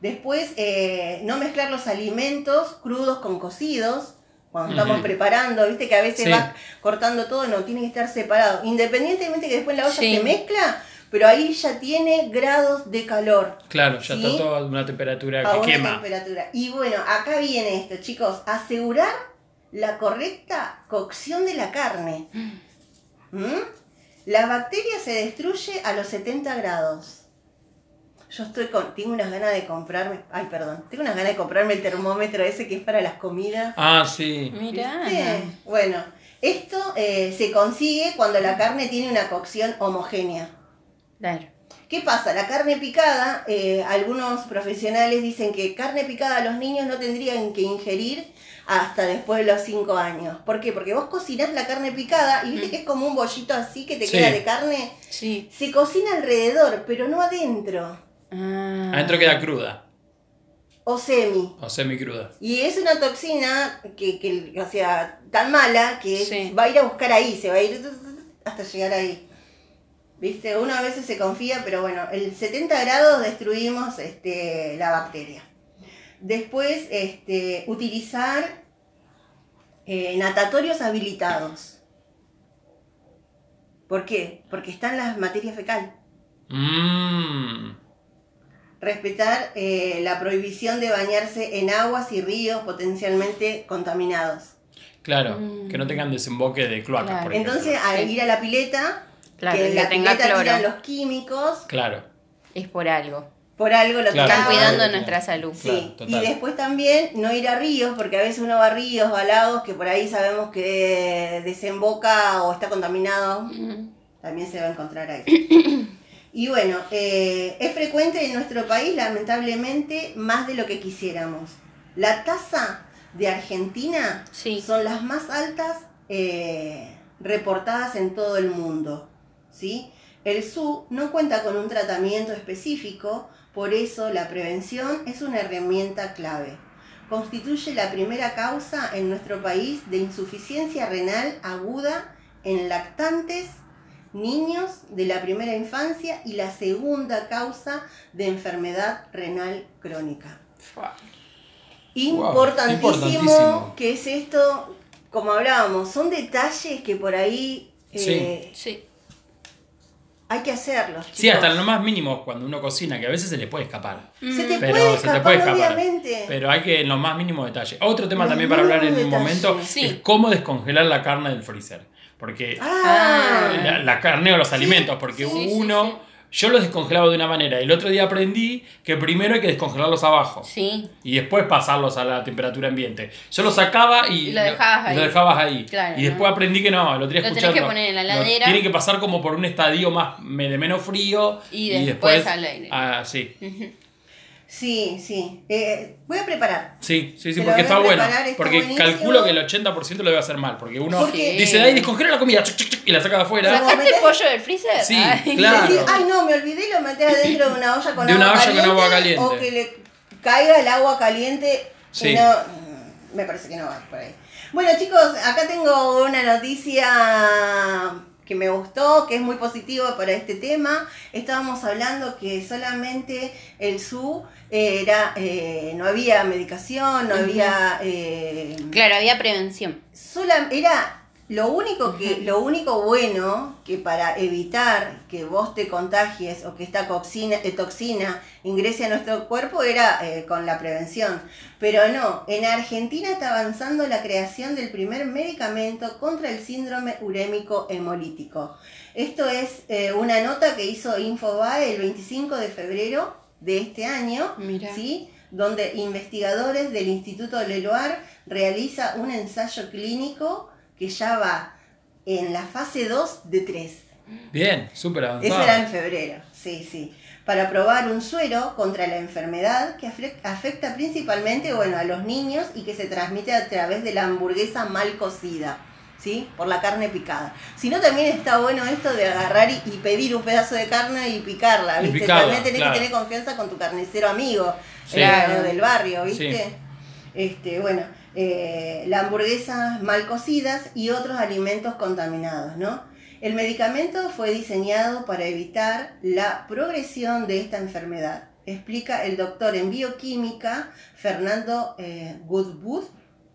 Después, eh, no mezclar los alimentos crudos con cocidos. Cuando estamos preparando, viste que a veces Sí. va cortando todo, no, tiene que estar separado. Independientemente que después la olla Sí. se mezcla, pero ahí ya tiene grados de calor. Claro, ya ¿Sí? está todo a una temperatura a que una quema. temperatura. Y bueno, acá viene esto, chicos. Asegurar la correcta cocción de la carne. ¿Mm? La bacteria se destruye a los 70 grados. Yo estoy con, tengo unas ganas de comprarme, ay perdón, tengo unas ganas de comprarme el termómetro ese que es para las comidas. Ah, sí. Mirá. ¿Viste? Bueno, esto eh, se consigue cuando la carne tiene una cocción homogénea. Claro. ¿Qué pasa? La carne picada, eh, algunos profesionales dicen que carne picada los niños no tendrían que ingerir hasta después de los 5 años. ¿Por qué? Porque vos cocinás la carne picada y viste que es como un bollito así que te Sí. queda de carne. Sí. Se cocina alrededor, pero no adentro. Ah. Adentro queda cruda. O semi. O semi cruda. Y es una toxina que, que, o sea, tan mala que Sí. va a ir a buscar ahí, se va a ir hasta llegar ahí. ¿Viste? Uno a veces se confía, pero bueno, el 70 grados destruimos este, la bacteria. Después, este, utilizar eh, natatorios habilitados. ¿Por qué? Porque están las materias fecal. Mmm. Respetar eh, la prohibición de bañarse en aguas y ríos potencialmente contaminados. Claro, Mm. que no tengan desemboque de cloacas, Claro. por ejemplo. Entonces, al Sí. ir a la pileta, Claro, que la tenga pileta cloro. tiran los químicos, Claro. Es por algo. por algo lo Claro. Están cuidando claro. nuestra salud. Sí, Claro, y total. después también no ir a ríos, porque a veces uno va a ríos, va a lagos, que por ahí sabemos que desemboca o está contaminado, Mm. también se va a encontrar ahí. <coughs> Y bueno, eh, es frecuente en nuestro país, lamentablemente, más de lo que quisiéramos. La tasa de Argentina Sí. son las más altas eh, reportadas en todo el mundo. ¿sí? El SU no cuenta con un tratamiento específico, por eso la prevención es una herramienta clave. Constituye la primera causa en nuestro país de insuficiencia renal aguda en lactantes, niños de la primera infancia y la segunda causa de enfermedad renal crónica. Fua. Importantísimo, importantísimo. que es esto, como hablábamos, son detalles que por ahí eh, Sí. Hay que hacerlos. Sí, hasta en lo más mínimo cuando uno cocina, que a veces se le puede escapar. Se te Pero puede se escapar, te puede escapar. obviamente. Pero hay que en los más mínimos detalles. Otro tema Los también para hablar en un momento. Sí. es cómo descongelar la carne del freezer. Porque Ah, la, la carne o los alimentos, porque Sí, sí, uno, sí. Yo los descongelaba de una manera. El otro día aprendí que primero hay que descongelarlos abajo. Sí. Y después pasarlos a la temperatura ambiente. Yo los sacaba y, Y lo dejabas ahí. lo dejabas ahí. Claro, y después ¿no? aprendí que no, lo tenía Lo tenés que poner en la heladera. Tiene que pasar como por un estadio más de menos frío. Y después al aire. Ah, sí. Sí, sí. Eh, voy a preparar. Sí, sí, sí, Te porque voy a está bueno. está Porque buenísimo. calculo que el 80% lo debe hacer mal. Porque uno Porque- dice, ay, descongela la comida chuc, chuc, chuc, y la saca de afuera. Saca- ¿Sacaste el pollo del freezer? Sí, Ay. claro. Y decir, ay no, me olvidé y lo metés adentro de una olla con De agua una olla con caliente. agua caliente. O que le caiga el agua caliente. y Sí. no, mm, me parece que no va por ahí. Bueno chicos, acá tengo una noticia que me gustó, que es muy positiva para este tema. Estábamos hablando que solamente el SU era, eh, no había medicación, no había... eh, Claro, había prevención. sola, era lo único que lo único bueno que para evitar que vos te contagies o que esta toxina, eh, toxina ingrese a nuestro cuerpo era eh, con la prevención. Pero no, en Argentina está avanzando la creación del primer medicamento contra el síndrome urémico hemolítico. Esto es eh, una nota que hizo Infobae el 25 de febrero de este año. Mira. ¿sí? donde investigadores del Instituto Leloir realiza un ensayo clínico que ya va en la fase 2 de 3. Bien, súper Eso avanzado. era en febrero, sí, sí. Para probar un suero contra la enfermedad que afecta principalmente bueno, a los niños y que se transmite a través de la hamburguesa mal cocida, ¿sí? Por la carne picada. Si no, también está bueno esto de agarrar y, y pedir un pedazo de carne y picarla, Y ¿viste? picarla, también tenés claro. que tener confianza con tu carnicero amigo, Sí. Claro. del barrio, ¿viste? Sí. Este, bueno, eh, la hamburguesa mal cocidas y otros alimentos contaminados, ¿no? El medicamento fue diseñado para evitar la progresión de esta enfermedad, explica el doctor en bioquímica Fernando eh, Goodwood.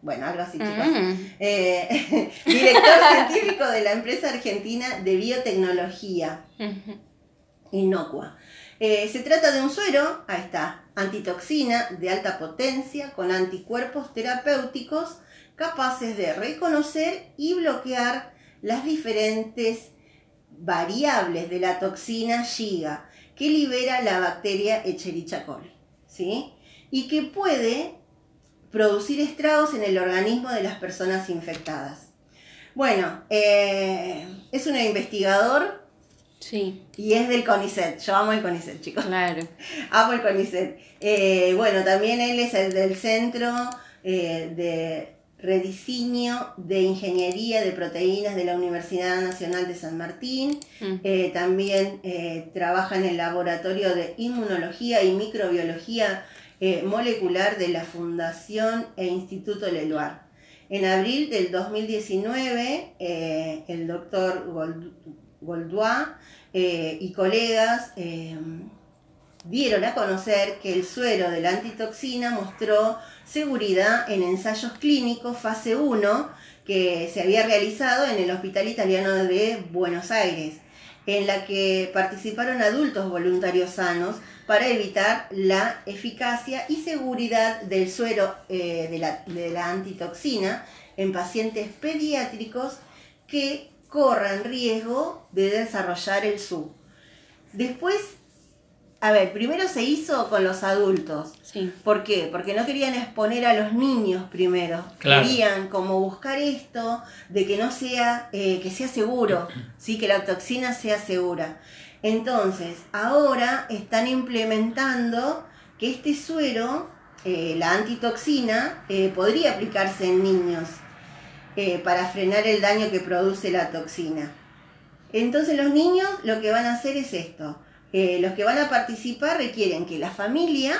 Bueno, algo así, chicos. Mm. Eh, <laughs> director <laughs> científico de la empresa argentina de biotecnología inocua. Eh, se trata de un suero, ahí está, antitoxina de alta potencia con anticuerpos terapéuticos capaces de reconocer y bloquear las diferentes variables de la toxina Shiga que libera la bacteria Echerichia coli, ¿sí? Y que puede producir estragos en el organismo de las personas infectadas. Bueno, eh, es un investigador Sí, y es del CONICET. Yo amo el CONICET, chicos. claro. <laughs> Amo el CONICET. Eh, bueno, también él es el del Centro eh, de Rediseño de Ingeniería de Proteínas de la Universidad Nacional de San Martín. Mm. Eh, también trabaja en el Laboratorio de Inmunología y Microbiología Molecular de la Fundación e Instituto Leloir. En abril del 2019, eh, el doctor Gold- Goldois eh, y colegas eh, dieron a conocer que el suero de la antitoxina mostró seguridad en ensayos clínicos fase 1 que se había realizado en el Hospital Italiano de Buenos Aires, en la que participaron adultos voluntarios sanos para evitar la eficacia y seguridad del suero eh, de, la, de la antitoxina en pacientes pediátricos que corran riesgo de desarrollar el SU. Después, a ver, primero se hizo con los adultos. Sí. ¿Por qué? Porque no querían exponer a los niños primero. Claro. Querían como buscar esto de que no sea, eh, que sea seguro, <clears throat> ¿sí? que la toxina sea segura. Entonces, ahora están implementando que este suero, eh, la antitoxina, eh, podría aplicarse en niños eh, para frenar el daño que produce la toxina. Entonces los niños lo que van a hacer es esto. Eh, los que van a participar requieren que la familia,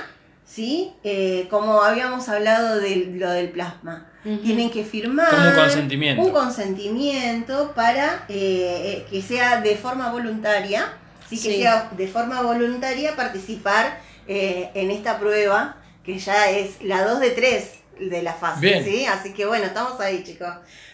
¿sí? Eh, como habíamos hablado de lo del plasma, tienen que firmar Como un consentimiento. un consentimiento para que sea de forma voluntaria, ¿sí? que Sí. sea de forma voluntaria participar eh, en esta prueba, que ya es la 2 de 3 de la fase, Bien. ¿sí? Así que bueno, estamos ahí, chicos.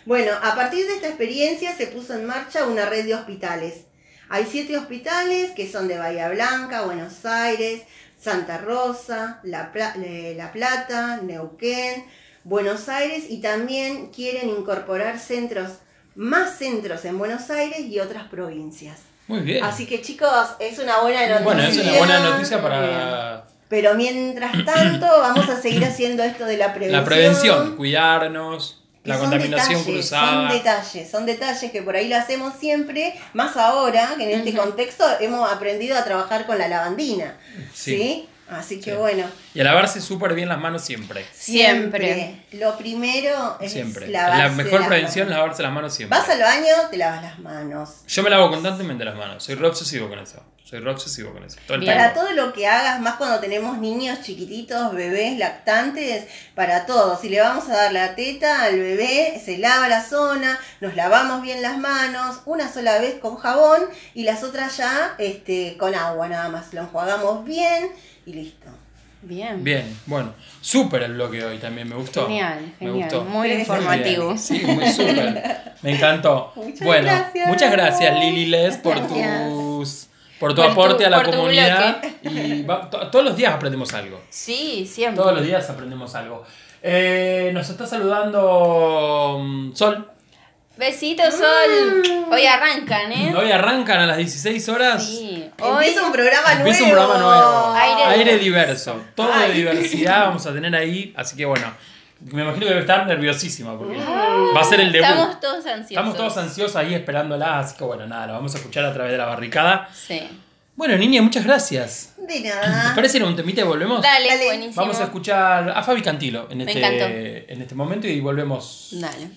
Bueno, a partir de esta experiencia se puso en marcha una red de hospitales. Hay siete hospitales que son de Bahía Blanca, Buenos Aires, Santa Rosa, La, Pla- eh, La Plata, Neuquén, Buenos Aires y también quieren incorporar centros, más centros en Buenos Aires y otras provincias. Muy bien. Así que chicos, es una buena noticia. bueno, es una buena noticia para Pero mientras tanto, <clears throat> vamos a seguir haciendo esto de la prevención. la prevención, cuidarnos, la contaminación detalles, cruzada. Son detalles, son detalles que por ahí lo hacemos siempre, más ahora que en este contexto hemos aprendido a trabajar con la lavandina. Sí. ¿sí? Así que Sí. bueno, Y a lavarse súper bien las manos siempre. Siempre. Lo primero es Siempre. lavarse la mejor las prevención es lavarse las manos siempre. Vas al baño, te lavas las manos. Yo me lavo constantemente las manos. Soy re obsesivo con eso. Soy re obsesivo con eso. Todo el. Para todo lo que hagas, más cuando tenemos niños chiquititos, bebés, lactantes, para todo. Si le vamos a dar la teta al bebé, se lava la zona, nos lavamos bien las manos, una sola vez con jabón y las otras ya este, con agua nada más. Lo enjuagamos bien y listo. Bien. Bien, bueno. Súper el bloque hoy también. Me gustó. Genial, Me genial. gustó. Muy informativo. Bien. Sí, muy súper. Me encantó. <laughs> Muchas bueno, gracias. muchas gracias Lili Les por tus por tu Por tu- aporte a la comunidad y va- to- todos los días aprendemos algo. Sí, siempre. Todos los días aprendemos algo. Eh, nos está saludando mm, Sol. Besitos, Sol. Hoy arrancan, ¿eh? Hoy arrancan a las 16 horas. Sí. Hoy Empieza un programa nuevo. Empieza un programa nuevo. Aire Aire, diverso. diverso. Todo de diversidad vamos a tener ahí. Así que bueno, me imagino que debe estar nerviosísima porque va a ser el debut. Estamos todos ansiosos. Estamos todos ansiosos ahí esperándola. Así que bueno, nada, lo vamos a escuchar a través de la barricada. Sí. Bueno, niña, muchas gracias. De ¿Les nada. parece ir a un temita y volvemos? Dale, Dale. buenísimo. Vamos a escuchar a Fabi Cantilo en Me encantó. este, en este momento y volvemos. Dale.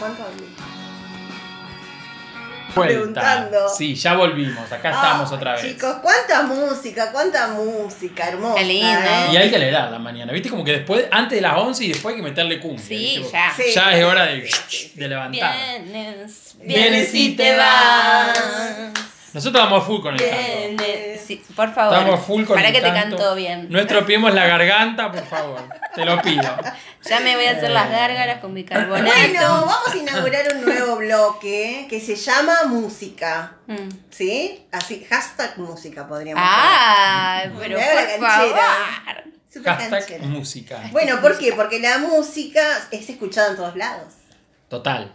¿Cuánto hablé? Vuelta. Preguntando. Sí, ya volvimos. Acá estamos Ah, otra vez. Chicos, cuánta música, cuánta música hermosa. Qué linda, Y hay que leer a la mañana. ¿Viste? Como que después, antes de las 11 y después hay que meterle cumbia. Sí, ¿viste? ya. Sí. Ya es hora de, de levantar. Vienes, Vienes y te vas. Nosotros vamos a full con el canto. Sí, por favor. Estamos full con Para el que te canto. canto bien. No estropeemos la garganta, por favor. Te lo pido. Ya me voy a hacer las gárgaras con bicarbonato. Bueno, vamos a inaugurar un nuevo bloque que se llama música. Mm. ¿Sí? Así, hashtag música podríamos Ah, pero hago la por favor. poner. Súper Hashtag canchera. música. Bueno, ¿por qué? Porque la música es escuchada en todos lados. Total.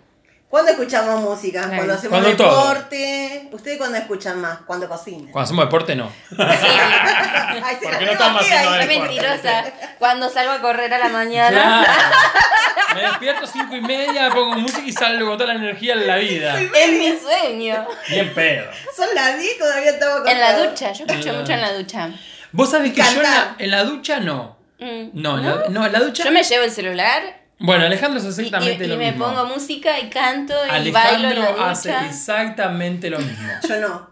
¿Cuándo escuchamos música? Claro. Cuando hacemos Cuando todo. deporte. ¿Ustedes cuándo escuchan más? Cuando cocinan. Cuando hacemos deporte, no. <laughs> Ay, se Porque no estamos haciendo ahí. Deporte. mentirosa. Cuando salgo a correr a la mañana. Claro. Me despierto cinco y media, pongo música y salgo con toda la energía en la vida. Es mi sueño. Bien pedo. Son las 10 todavía estamos En la ducha, yo escucho mucho en la ducha. Vos sabés que yo en la, Cantar. en la ducha no. Mm. No, en la, no, en la ducha. Yo me llevo el celular Bueno, Alejandro hace y, exactamente y- y lo me mismo. pongo música y canto y bailo en la Alejandro hace ducha. exactamente lo mismo. <laughs> Yo no.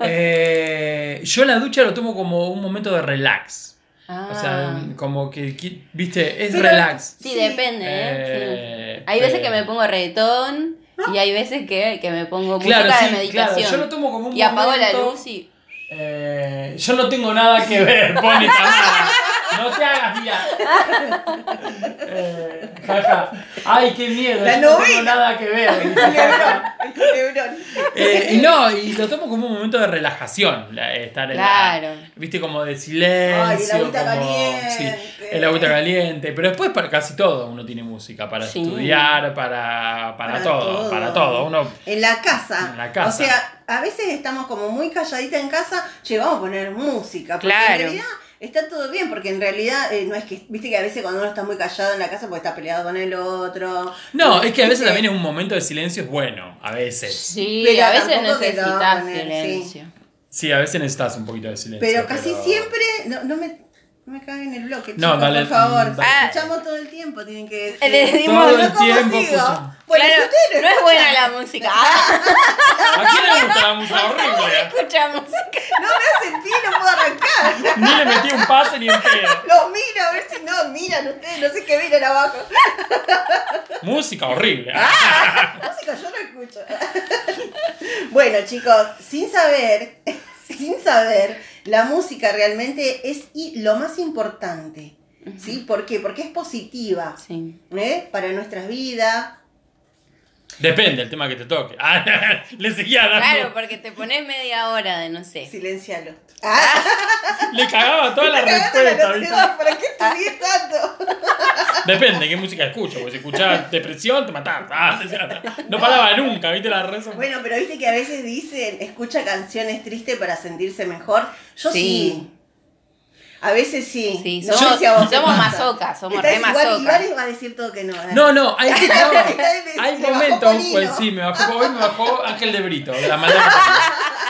Eh, yo la ducha lo tomo como un momento de relax. Ah. O sea, como que, qui- viste, es Pero- relax. Sí, Sí. depende, ¿eh? Eh, Sí. Hay veces que me pongo reggaetón y hay veces que, que me pongo música Claro, sí, de meditación. claro, yo lo tomo como un y apago la momento- luz y. Eh, yo no tengo nada que ver, <laughs> Pony Tamara. No te hagas día. Eh, jaja. Ay, qué miedo. La yo no tengo nada que ver. <laughs> Eh, y no, y lo tomo como un momento de relajación. la- estar en la- Claro. Viste, como de silencio. Ay, el agüita como, caliente. Sí, el agüita caliente. Pero después para casi todo uno tiene música. Para Sí. estudiar, para, para, Para todo, todo. Para todo. Uno En la casa. En la casa. O sea, a veces estamos como muy calladitas en casa, che, vamos a poner música. Porque Claro. en realidad está todo bien, porque en realidad eh, no es que, viste que a veces cuando uno está muy callado en la casa porque está peleado con el otro. No, es que a veces ¿Viste? también es un momento de silencio es bueno, a veces. Sí, Pero a veces necesitas poner, silencio. Sí, a veces necesitas un poquito de silencio. Pero casi siempre, no, no me, no me caguen el bloque, No, chicos, dale, por favor. dale. Escuchamos todo el tiempo, tienen que decir. Eh, le decimos- Todo el ¿cómo tiempo. Bueno, claro, no es buena la música. Ah, <laughs> ¿A quién le gusta la música horrible? escucha música. No me pie, no puedo arrancar. Ni le metí un pase ni en pedo. Los miro a ver si no, miran ustedes, no sé qué miran abajo. Música horrible. Música yo no escucho. bueno, chicos, sin saber, sin saber, la música realmente es y lo más importante. ¿Sí? ¿Por qué? Porque es positiva Sí. ¿eh? para nuestras vidas. Depende del tema que te toque. <laughs> Ah, le seguía dando. Claro, porque te pones media hora de no sé. Silencialo. <laughs> Le cagaba toda la respuesta. ¿Para qué estudié tanto? Depende qué música escucho. Porque si escuchás depresión, te matás. Ah, no paraba nunca, ¿viste la rezo? Bueno, pero viste que a veces dicen, escucha canciones tristes para sentirse mejor. Yo sí. Sí. A veces sí. Sí, No somos, si vos somos pasa. masocas, somos re igual, masocas. igual va a decir todo que no. ¿eh? No, no, hay, no, <laughs> momentos, pues sí, me bajó, hoy me bajó Ángel de Brito, la maldad.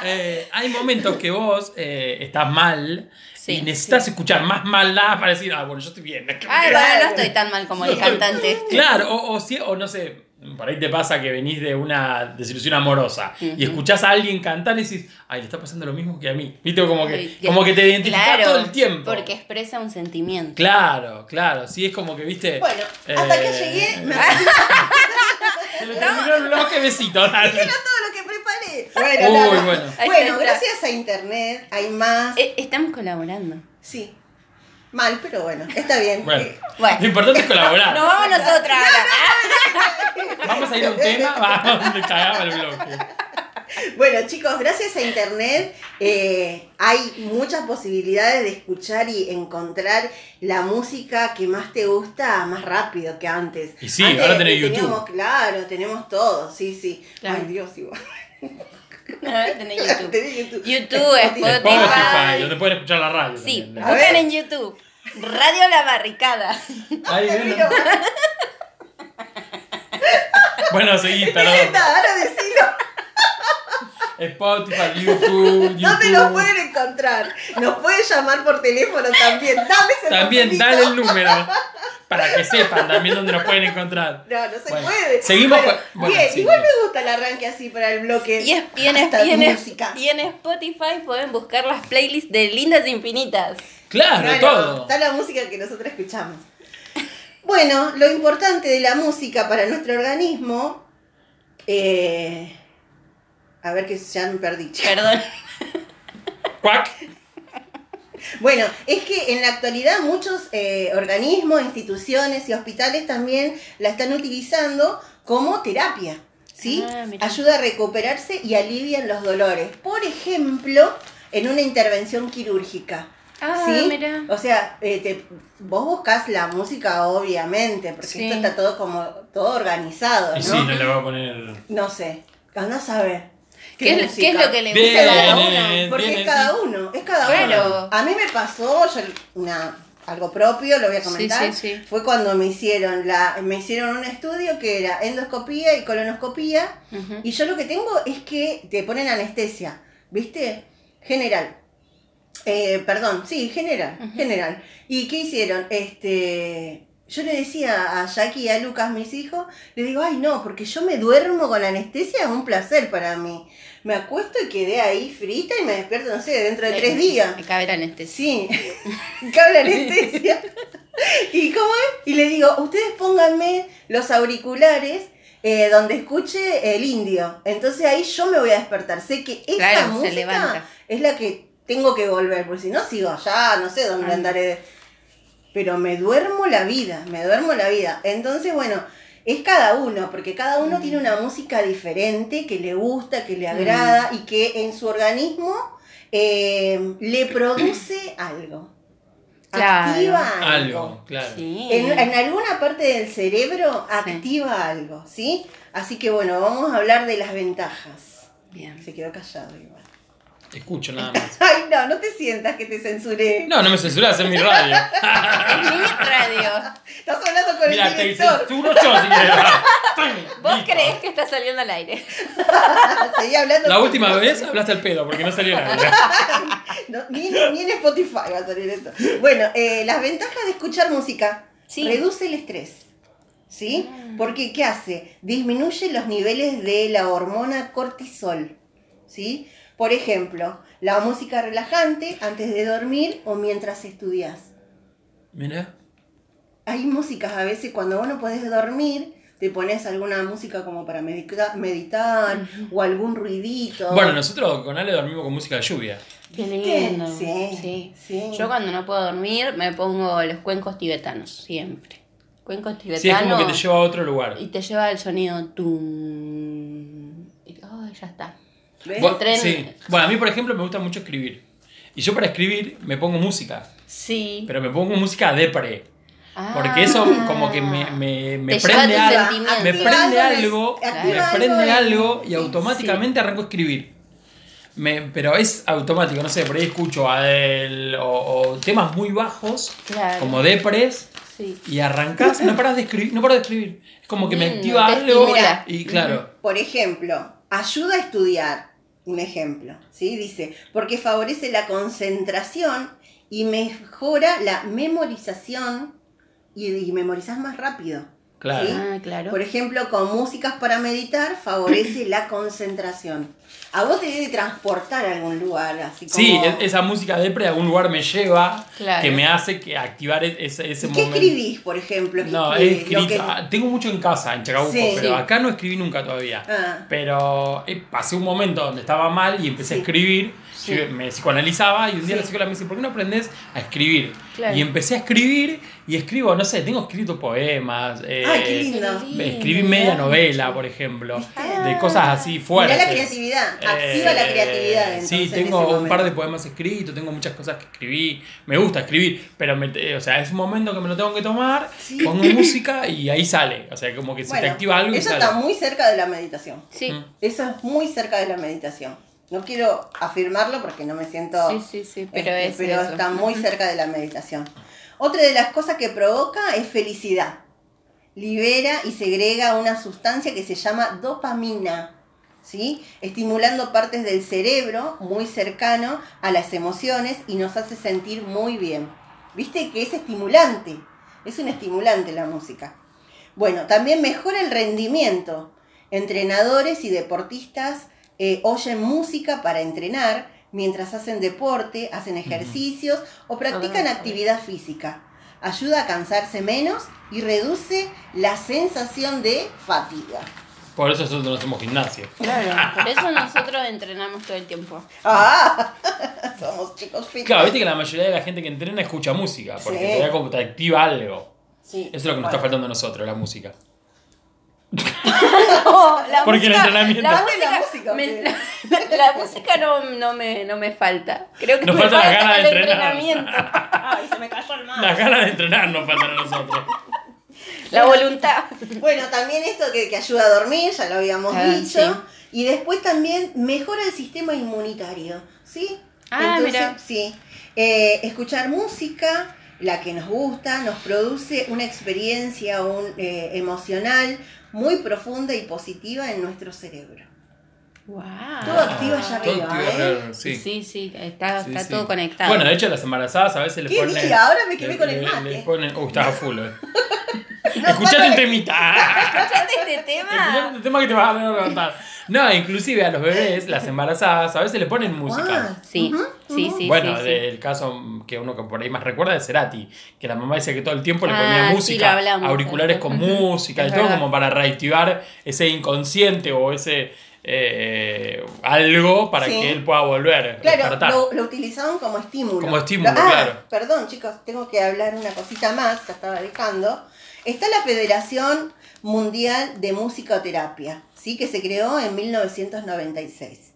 Eh, hay momentos que vos eh, estás mal Sí, y necesitas escuchar más maldad para decir, ah, bueno, yo estoy bien. Claro. bueno, no estoy tan mal como el cantante este. Claro, o, o, o no sé, por ahí te pasa que venís de una desilusión amorosa y escuchás a alguien cantar y decís, ay, le está pasando lo mismo que a mí. ¿Viste? Como que, como que te identificás claro, todo el tiempo. Porque expresa un sentimiento. Claro, claro, sí, es como que, viste. Bueno, hasta que eh, llegué, <laughs> me Se le terminó el bloque, besito. dale. todo lo que preparé. Bueno, Uy, bueno. Bueno, gracias a internet hay más. Eh, estamos colaborando. Sí. Mal, pero bueno, está bien. Bueno, Eh, Bueno. lo importante es colaborar. Nos vamos nosotras ahora. Vamos a ir a un tema, <laughs> vamos, me cagaba el bloque. Bueno, chicos, gracias a internet eh, hay muchas posibilidades de escuchar y encontrar la música que más te gusta más rápido que antes. Y sí, Antes ahora tenés teníamos, YouTube. Claro, tenemos todo, sí, sí. Claro. Ay, Dios, igual. Tenés <laughs> YouTube. Tenés YouTube. YouTube, <laughs> Spotify. Spotify, donde pueden escuchar la radio. Sí, también. Buscan en YouTube. Radio La Barricada. Ahí viene. Bueno, seguí, <laughs> perdón. Ahora decilo. Spotify, YouTube, <laughs> ¿Dónde nos YouTube. pueden encontrar? Nos pueden llamar por teléfono también. Dame ese También dale el número para que sepan también dónde nos pueden encontrar. No, no se Bueno, puede. seguimos Bueno, bien, sí, igual bien. me gusta el arranque así para el bloque. Y, es- y en, y en- música. y en Spotify pueden buscar las playlists de Lindas Infinitas. Claro, Claro, todo. Está la música que nosotros escuchamos. Bueno, lo importante de la música para nuestro organismo. eh, a ver que ya me perdí. Perdón. <laughs> Cuac. Bueno, es que en la actualidad muchos eh, organismos, instituciones y hospitales también la están utilizando como terapia. ¿sí? Ah. Ayuda a recuperarse y alivian los dolores. Por ejemplo, en una intervención quirúrgica. Ah, ¿sí? mirá. O sea, eh, te- vos buscas la música, obviamente, porque Sí. esto está todo como todo organizado, ¿no? Y sí, no le voy a poner. No sé, andá a ¿Qué es, música. qué es lo que le Bien, gusta a cada uno? bien. Porque es cada sí. uno, es cada Claro. uno. A mí me pasó, yo una, algo propio, lo voy a comentar. Sí, sí, sí. Fue cuando me hicieron la, me hicieron un estudio que era endoscopía y colonoscopía. Y yo lo que tengo es que te ponen anestesia, ¿viste? General. Eh, perdón, sí, general, general. ¿Y qué hicieron? Este, yo le decía a Jackie y a Lucas, mis hijos, le digo, ay no, porque yo me duermo con la anestesia, es un placer para mí. Me acuesto y quedé ahí frita y me despierto, no sé, dentro de tres días. Me cabe la anestesia. Sí, <laughs> cabe la anestesia. <laughs> ¿Y cómo es? Y le digo, ustedes pónganme los auriculares eh, donde escuche el indio. Entonces ahí yo me voy a despertar. Sé que Claro, se música es la que tengo que volver, porque si no sigo allá, no sé dónde andaré. Pero me duermo la vida, me duermo la vida. Entonces, bueno, es cada uno, porque cada uno tiene una música diferente que le gusta, que le agrada y que en su organismo eh, le produce algo. Claro. Activa algo. Algo, claro. Sí. En, en alguna parte del cerebro activa algo, ¿sí? Así que bueno, vamos a hablar de las ventajas. Bien. Se quedó callado igual. Escucho nada <laughs> más. Ay, no, no te sientas que te censuré. No, no me censurás en mi radio. Es mi radio. Estás hablando con Mira, el te director. censuro yo si querés. ¿Vos Listo. creés que está saliendo al aire? <laughs> Seguí hablando. La última vez hablaste al pedo porque no salió nada. <laughs> No, ni, ni en Spotify va a salir esto. Bueno, eh, las ventajas de escuchar música. Sí. Reduce el estrés. ¿Sí? Porque, ¿qué hace? Disminuye los niveles de la hormona cortisol. ¿Sí? Por ejemplo, la música relajante antes de dormir o mientras estudias. Mira. Hay músicas a veces cuando vos no podés dormir, te pones alguna música como para medita- meditar o algún ruidito. Bueno, nosotros con Ale dormimos con música de lluvia. Qué lindo. Sí, Sí. sí. Yo cuando no puedo dormir me pongo los cuencos tibetanos, siempre. cuenco tibetano. Sí, es como que te lleva a otro lugar. Y te lleva el sonido tum. Y, oh, ya está. ¿Ves? Bueno, tren- sí. Bueno, a mí, por ejemplo, me gusta mucho escribir. Y yo para escribir me pongo música. Sí. Pero me pongo música depre. Porque eso como que me, me, me Ah. Te lleva prende, tus algo, sentimientos. me Activa prende algo en el- algo, activa me algo prende en- algo y sí, automáticamente arranco a escribir. Me, pero es automático, no sé, por ahí escucho a él o, o temas muy bajos, Claro. como depres, Sí. y arrancás, no paras de escribir, no paro de escribir. Es como que me activa te algo estimula. y claro. Por ejemplo, ayuda a estudiar. Un ejemplo, ¿sí? Dice, porque favorece la concentración y mejora la memorización y, y memorizás más rápido. Claro. ¿sí? Ah, claro. Por ejemplo, con músicas para meditar favorece la concentración. A vos te debe transportar a algún lugar, así como... Sí, e- esa música depre a algún lugar me lleva, Claro. que me hace que activar e- ese, ese ¿Y ¿Qué momento. escribís, por ejemplo? ¿Qué No, he escrito. que- ah, Tengo mucho en casa, en Chacabuco, Sí. pero Sí. acá no escribí nunca todavía. Ah. Pero eh, pasé un momento donde estaba mal y empecé a escribir. Sí. Yo me psicoanalizaba y un día Sí. la psicóloga me dice, ¿por qué no aprendes a escribir? Claro. Y empecé a escribir y escribo, no sé, tengo escrito poemas. eh, Ay, qué lindo. Escribí media novela, por ejemplo, ¿Viste? de cosas así fuertes. Mirá la creatividad, activa la creatividad, entonces, sí, en tengo ese un par de poemas escritos, tengo muchas cosas que escribí. Me gusta escribir, pero me- eh, o sea, es un momento que me lo tengo que tomar, Sí. pongo música y ahí sale. O sea, como que se te Bueno, activa algo y eso sale. está muy cerca de la meditación. Sí. Mm. Eso es muy cerca de la meditación. No quiero afirmarlo porque no me siento... Sí, sí, sí, pero este, es pero eso. está muy cerca de la meditación. Otra de las cosas que provoca es felicidad. Libera y segrega una sustancia que se llama dopamina, ¿sí? Estimulando partes del cerebro muy cercano a las emociones y nos hace sentir muy bien. ¿Viste que es estimulante? Es un estimulante la música. Bueno, también mejora el rendimiento. Entrenadores y deportistas eh, oyen música para entrenar mientras hacen deporte, hacen ejercicios o practican Ah. actividad física. Ayuda a cansarse menos y reduce la sensación de fatiga. Por eso nosotros no hacemos gimnasio. Claro, <laughs> por eso nosotros entrenamos todo el tiempo. ¡Ah! <laughs> Somos chicos fit. Claro, viste que la mayoría de la gente que entrena escucha música, porque Sí. te, da como te activa algo. Sí. Eso es lo que nos está faltando a nosotros, la música. No, <laughs> la Porque el música- entrenamiento. La La música, música, me- ¿qué? la, la música no, no, me, no me falta. Creo que Nos me falta la falta gana de el entrenar. entrenamiento. <laughs> Ay, se me cayó el Las ganas de entrenar nos faltan a nosotros. La voluntad. Bueno, también esto que, que ayuda a dormir, ya lo habíamos Ah, dicho. sí. Y después también mejora el sistema inmunitario, ¿sí? Ah, mira. sí. Eh, escuchar música, la que nos gusta, nos produce una experiencia un, eh, emocional muy profunda y positiva en nuestro cerebro. Wow. Todo activa allá Todo arriba, activa, ¿eh? claro, Sí, sí. sí, está, Sí, está sí. todo conectado. Bueno, de hecho, las embarazadas a veces le ¿Qué ponen. día? Ahora me quedé le- con el le- mate. Le ponen. Uh, estaba full, eh. <laughs> No, Escuchate un temita. <laughs> ¿Escuchaste este Escuchate tema? un tema que te vas a levantar. No, inclusive a los bebés, las embarazadas, a veces le ponen Ah, música. Sí, sí, sí. bueno, sí, sí. del caso que uno que por ahí más recuerda es Cerati, que la mamá decía que todo el tiempo le Ah, ponía música, hablamos. auriculares con música y todo como para reactivar ese inconsciente o ese eh, algo para Sí. que él pueda volver, Claro, despertar. lo, lo utilizaban como estímulo. Como estímulo, Lo- ah, claro. Perdón, chicos, tengo que hablar una cosita más, ya estaba dejando. Está la Federación Mundial de Musicoterapia, ¿sí? que se creó en 1996.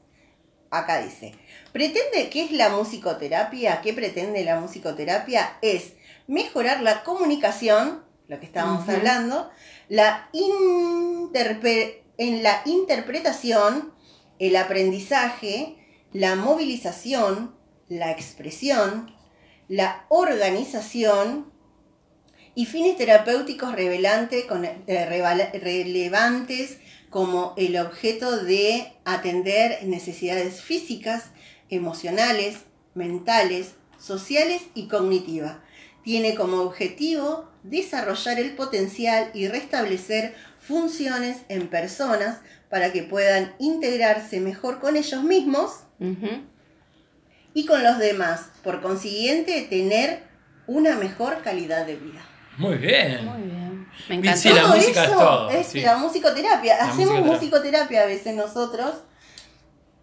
Acá dice, pretende, ¿qué es la musicoterapia? ¿Qué pretende la musicoterapia? Es mejorar la comunicación, lo que estábamos hablando, la interpe- en la interpretación, el aprendizaje, la movilización, la expresión, la organización y fines terapéuticos eh, relevantes como el objeto de atender necesidades físicas, emocionales, mentales, sociales y cognitivas. Tiene como objetivo desarrollar el potencial y restablecer funciones en personas para que puedan integrarse mejor con ellos mismos y con los demás. Por consiguiente, tener una mejor calidad de vida. Muy bien. Muy bien. Me Y encantó. sí, la música es todo, Es sí. la musicoterapia. La Hacemos musicoterapia. musicoterapia a veces nosotros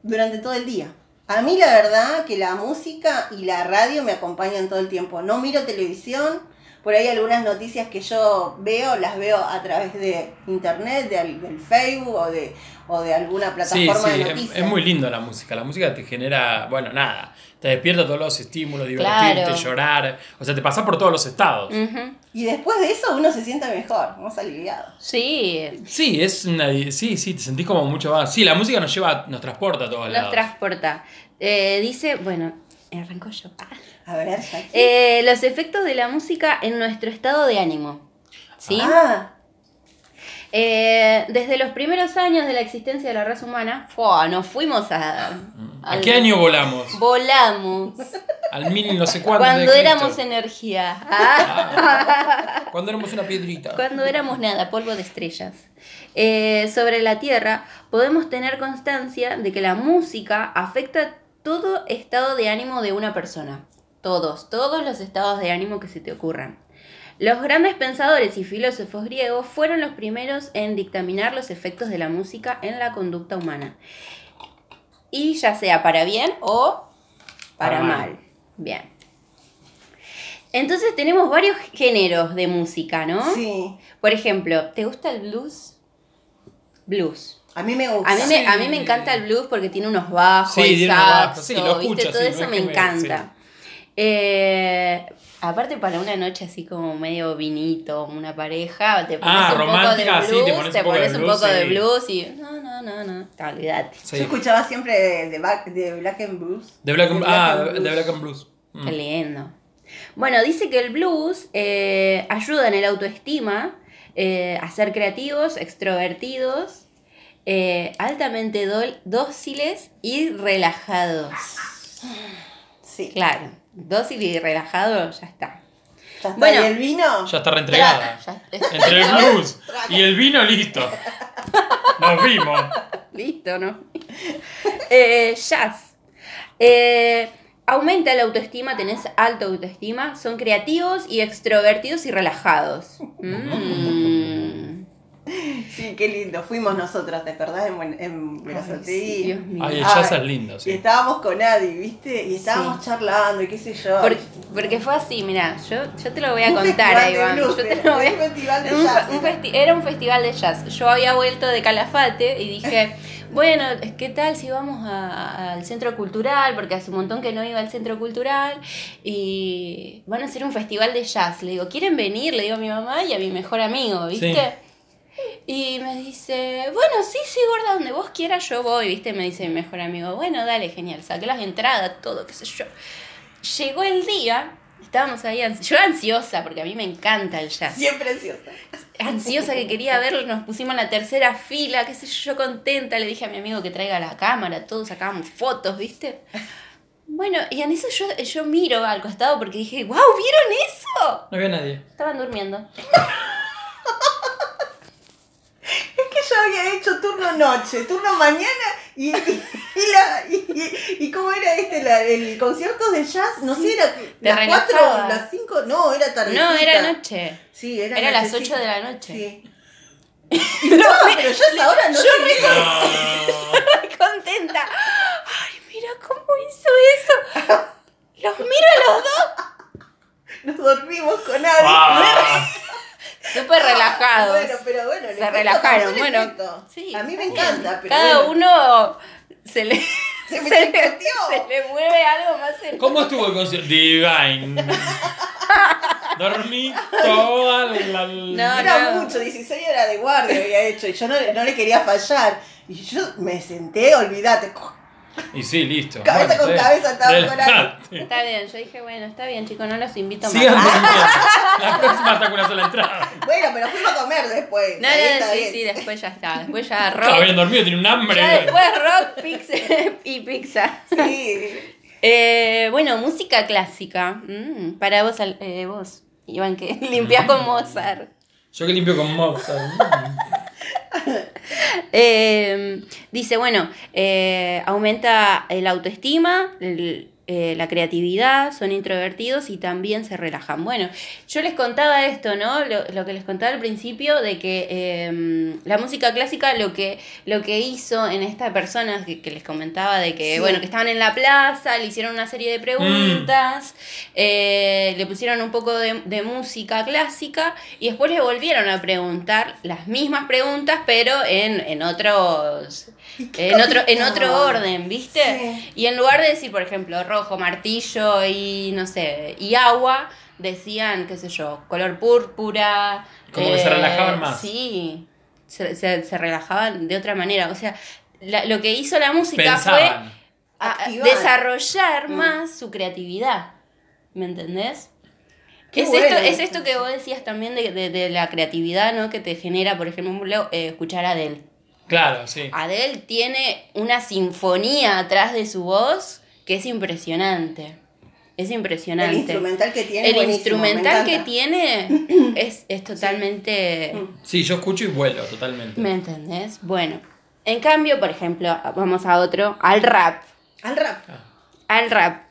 durante todo el día. A mí la verdad que la música y la radio me acompañan todo el tiempo. No miro televisión por ahí algunas noticias que yo veo, las veo a través de internet, de, del Facebook o de, o de alguna Sí, plataforma sí, de es, noticias. es muy lindo la música. La música te genera, bueno, nada, te despierta todos los estímulos, divertirte, Claro. llorar. O sea, te pasa por todos los estados. Y después de eso uno se siente mejor, más aliviado. Sí, Sí, es una, sí, sí, te sentís como mucho más. Sí, la música nos lleva, nos transporta a todos nos lados. transporta. Eh, dice, bueno, arrancó yo. Ah. A ver, Jackie. Eh, los efectos de la música en nuestro estado de ánimo. ¿Sí? Ah, Eh, desde los primeros años de la existencia de la raza humana, ¡fua! nos fuimos a. ¿A al- qué año volamos? Volamos. Al mil no sé cuánto. Cuando de éramos energía. Ah. Cuando éramos una piedrita. Cuando éramos nada, polvo de estrellas. Eh, sobre la Tierra, podemos tener constancia de que la música afecta todo estado de ánimo de una persona. Todos, todos los estados de ánimo que se te ocurran. Los grandes pensadores y filósofos griegos fueron los primeros en dictaminar los efectos de la música en la conducta humana. Y ya sea para bien o para Para mal. mal. Bien. Entonces tenemos varios géneros de música, ¿no? sí. Por ejemplo, ¿te gusta el blues? Blues. A mí me gusta. A mí, me, Sí. a mí me encanta el blues porque tiene unos bajos, Sí, y tiene unos bajos, saxo, sí, lo ¿viste? Todo sí, eso no es me me- encanta. Eh, aparte para una noche así como medio vinito, una pareja, te pones Ah, un poco de sí, blues, te pones te un poco de pones un blues, poco de sí. blues y no, no, no, no, olvídate. Sí. Yo escuchaba siempre de, de, Back- de Black and Blues. De Black and, De ah, and de Blues. Black and Blues. Mm. Qué lindo. Bueno, dice que el blues eh, ayuda en el autoestima, eh, a ser creativos, extrovertidos, eh, altamente dóciles y relajados. Sí. Claro, dócil y relajado, ya está. Ya está. Bueno. ¿Y el vino? Ya está reentregada. Ya- <laughs> Entre el blues <laughs> y el vino, listo. Nos vimos. Listo, ¿no? <laughs> Eh, jazz. Eh, aumenta la autoestima, tenés alta autoestima, son creativos y extrovertidos y relajados. Mm. Sí, qué lindo. Fuimos nosotros, ¿te acordás? En, Buen- en Ay, Berazategui. sí, Dios mío. Ay, el Ay, jazz es lindo, Y sí. estábamos con Adi, ¿viste? Y estábamos Sí. charlando y qué sé yo. Por- porque fue así, mira, yo, yo te lo voy a Un contar, Iván. blues, Yo te lo voy a- un festival de jazz, un festi- era un festival de jazz. Yo había vuelto de Calafate y dije, bueno, ¿qué tal si vamos a- al centro cultural? Porque hace un montón que no iba al centro cultural y van a hacer un festival de jazz. Le digo, ¿quieren venir? Le digo a mi mamá y a mi mejor amigo, ¿viste? Sí. Y me dice, bueno, sí, sí, gorda, donde vos quieras yo voy, ¿viste? Me dice mi mejor amigo, bueno, dale, genial, saqué las entradas, todo, qué sé yo. Llegó el día, estábamos ahí, ansi- yo ansiosa, porque a mí me encanta el jazz. Siempre ansiosa. Ansiosa que quería verlo, nos pusimos en la tercera fila, qué sé yo, yo contenta, le dije a mi amigo que traiga la cámara, todos sacábamos fotos, ¿viste? Bueno, y en eso yo, yo miro al costado porque dije, wow, ¿vieron eso? No había nadie. Estaban durmiendo. Es que yo había hecho turno noche, turno mañana y, y, y la, y, y- cómo era este, la- el concierto de jazz, no sé, era las cuatro, las cinco, no, era tarde. No, era noche. Sí, era Era las nochecita. 8 de la noche. Sí. <laughs> no, pero ya es ahora, no yo sé. No. <laughs> contenta. Ay, mira cómo hizo eso. Los miro a los dos. Nos dormimos con nadie. Ah. Súper relajados. Bueno, pero bueno, Se relajaron, bueno. Sí, a mí me encanta, pero Cada bueno. uno se le, <laughs> Se me le, chicoteó. se le mueve algo más en ¿Cómo estuvo el concierto? Divine. <laughs> Dormí toda la. No, Era no. mucho, 16 horas de guardia había hecho y yo no, no le quería fallar. Y yo me senté, olvídate, Y sí, listo. Cabeza con cabeza estaba con relajate. Está bien, yo dije, bueno, está bien, chicos, no los invito Sigan más. durmiendo. La próxima saco una sola entrada. Bueno, pero fuimos a comer después. No, no, sí, bien. sí, después ya está. Después ya Estaba rock. bien dormido, tiene un hambre. Ya después rock, pizza <laughs> y pizza. Sí. <laughs> Eh, bueno, música clásica. Mm, para vos, al- eh, vos, Iván, que <laughs> limpias con Mozart. Yo que limpio con Mozart. <laughs> Eh, dice, bueno, eh, aumenta el autoestima, eh, la creatividad, son introvertidos y también se relajan. Bueno, yo les contaba esto, ¿no? Lo, que les contaba al principio de que em, la música clásica lo que, lo que hizo en esta persona que, les comentaba de que, bueno, que estaban en la plaza, le hicieron una serie de preguntas, mm. eh, le pusieron un poco de, de música clásica y después le volvieron a preguntar las mismas preguntas, pero en, en otros en <laughs> otro, en otro orden, ¿viste? Y en lugar de decir, por ejemplo, rojo, martillo y no sé, y agua, decían, qué sé yo, color púrpura. Como que se relajaban más. Sí, se, relajaban de otra manera. O sea, lo que hizo la música fue desarrollar mm. más su creatividad. ¿Me entendés? Es, esto, es esto que vos decías también de, la creatividad, ¿no? Que te genera, por ejemplo, eh, escuchar a Adele. Claro, sí. Adele tiene una sinfonía atrás de su voz que es impresionante. Es impresionante. El instrumental que tiene. El instrumental que tiene <clears throat> es, es totalmente. Sí. yo escucho y vuelo totalmente. ¿Me entendés? Bueno. En cambio, por ejemplo, vamos a otro, al rap. Al rap. Ah. Al rap.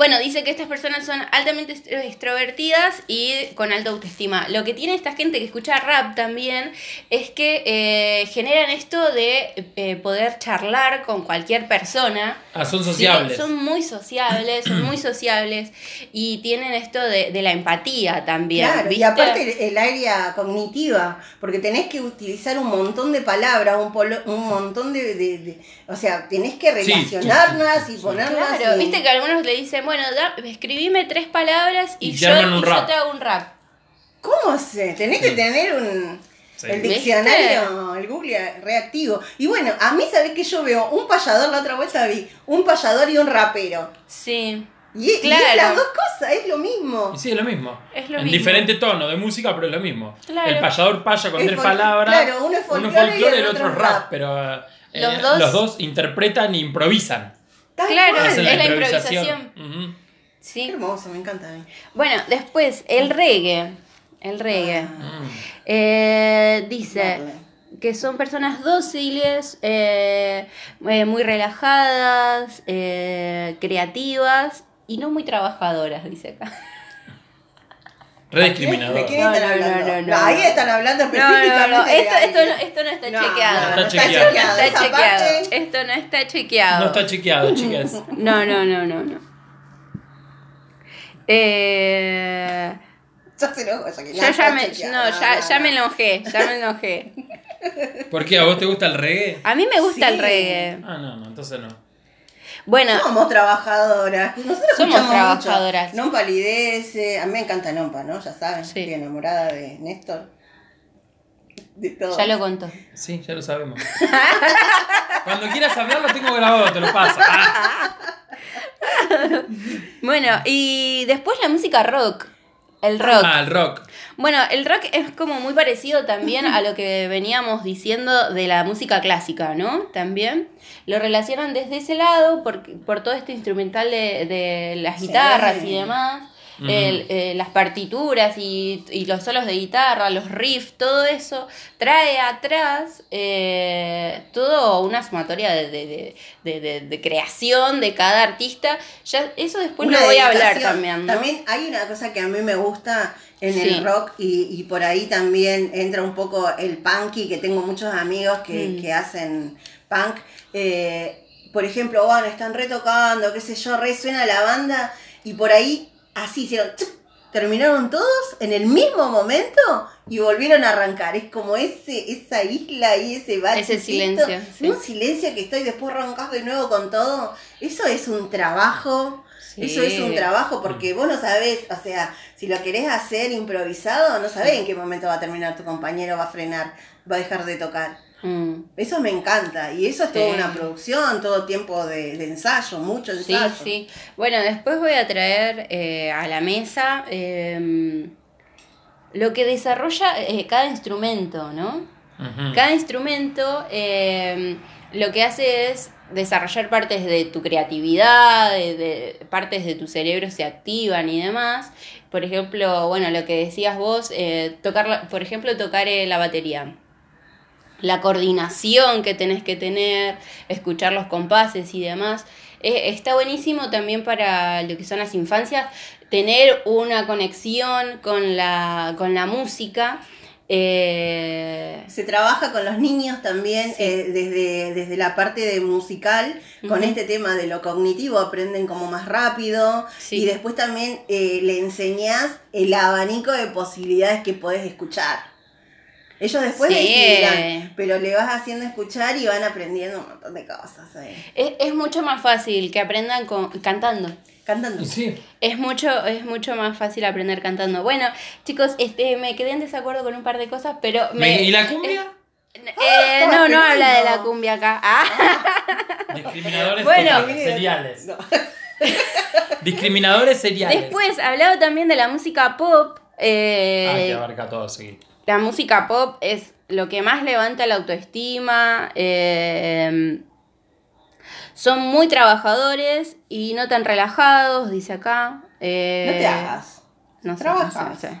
Bueno, dice que estas personas son altamente extrovertidas y con alta autoestima. Lo que tiene esta gente que escucha rap también es que eh, generan esto de eh, poder charlar con cualquier persona. Ah, son sociables. son muy sociables, son muy sociables y tienen esto de, la empatía también. Claro, y aparte el área cognitiva, porque tenés que utilizar un montón de palabras, un, un montón de, O sea, tenés que relacionarlas y ponerlas. Claro, viste que algunos le dicen, bueno, escribime tres palabras y, yo, te hago un rap. ¿Cómo se? Tenés que tener un... El diccionario, el Google reactivo. Y bueno, a mí, ¿sabés que yo veo? Un payador, la otra vuelta vi, un payador y un rapero. Sí. Y, claro. es las dos cosas, es lo mismo. sí, es lo mismo. en diferente tono de música, pero es lo mismo. El payador paya con tres palabras. Claro, uno es folclore, y, el otro, rap. Pero eh, los, dos, interpretan e improvisan claro, es la, improvisación. Sí. Qué hermoso, me encanta. Bueno, después, el reggae. El reggae. Ah. Eh, dice que son personas dóciles, eh, eh, muy relajadas, creativas y no muy trabajadoras, dice acá. Rediscriminador. ¿De quién están hablando? No, ahí están hablando específicamente. Esto, esto, no, esto no está chequeado. No está chequeado. Está chequeado. Esto no está chequeado. No está chequeado, chicas. <laughs> No, no, no, no, no. Eh. Ya se enojó, ya que ya, ya me, no, ya, ya me enojé, ya me enojé. ¿Por qué? ¿A vos te gusta el reggae? A mí me gusta el reggae. Ah, no, no, entonces no. Bueno, somos trabajadoras. Nosotros somos trabajadoras. Mucho. Nompa Lidece. A mí me encanta Nompa, ¿no? Ya saben, estoy enamorada de Néstor. De todo. Ya lo contó. Sí, ya lo sabemos. <laughs> Cuando quieras hablar lo tengo grabado, te lo paso. bueno, y después la música rock. El rock. Ah, el rock. Bueno, el rock es como muy parecido también a lo que veníamos diciendo de la música clásica, ¿no? También lo relacionan desde ese lado por, por todo este instrumental de, de las guitarras y demás. Eh, las partituras y, los solos de guitarra, los riffs, todo eso trae atrás eh, todo una sumatoria de, creación de cada artista. Ya, eso después lo voy a hablar también. También hay una cosa que a mí me gusta en el rock y, por ahí también entra un poco el punky, que tengo muchos amigos que, mm. que hacen punk. Eh, por ejemplo, bueno, están retocando, qué sé yo, resuena la banda y por ahí así hicieron, terminaron todos en el mismo momento y volvieron a arrancar. Es como ese, esa isla y ese bache. Ese silencio. Un silencio que estoy después arrancás de nuevo con todo. Eso es un trabajo. Eso es un trabajo porque vos no sabés, o sea, si lo querés hacer improvisado, no sabés en qué momento va a terminar tu compañero, va a frenar, va a dejar de tocar. Mm. Eso me encanta y eso es toda una producción, todo tiempo de, ensayo, mucho ensayo. Sí, sí. Bueno, después voy a traer eh, a la mesa em, lo que desarrolla eh, cada instrumento, ¿no? Cada instrumento em, lo que hace es desarrollar partes de tu creatividad, de, partes de tu cerebro se activan y demás. Por ejemplo, bueno, lo que decías vos, eh, tocar, por ejemplo, tocar la batería la coordinación que tenés que tener, escuchar los compases y demás. Eh, está buenísimo también para lo que son las infancias, tener una conexión con la, con la música. Eh, Se trabaja con los niños también eh, desde, desde la parte de musical, con este tema de lo cognitivo, aprenden como más rápido Sí. y después también eh, le enseñás el abanico de posibilidades que podés escuchar. Ellos después Sí. decidirán, pero le vas haciendo escuchar y van aprendiendo un montón de cosas. ahí. es, es mucho más fácil que aprendan con, cantando. Cantando. Sí. Es mucho, es mucho más fácil aprender cantando. Bueno, chicos, este, me quedé en desacuerdo con un par de cosas, pero me, ¿Y la cumbia? Eh, estaba no, no habla de la cumbia acá. Ah. <laughs> Discriminadores Bueno. seriales. <laughs> Discriminadores seriales. Después hablaba también de la música pop. eh, Ah, que abarca todo, sí. La música pop es lo que más levanta la autoestima. eh, son muy trabajadores y no tan relajados, dice acá. eh, No te hagas. No sé, Trabajas. no sé, no sé.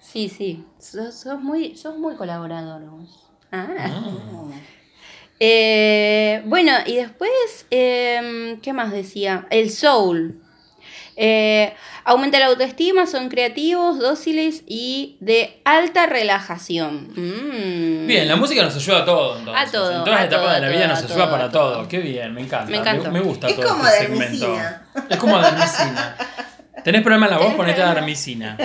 Sí, sí. Sos, sos muy, sos muy colaborador vos. Ah. Eh, bueno, y después, em, ¿qué más decía? El soul. Eh, aumenta la autoestima, son creativos, dóciles y de alta relajación. Mm. Bien, la música nos ayuda a todo. Entonces. A todo, En todas a las etapas todo, de la vida todo, nos ayuda todo, para todo. todo. Qué bien, me encanta. Me encantó. Me, gusta Es todo como este segmento. Es como Dermicina. ¿Tenés problema en la voz? ¿Tenés Ponete a? Dermicina.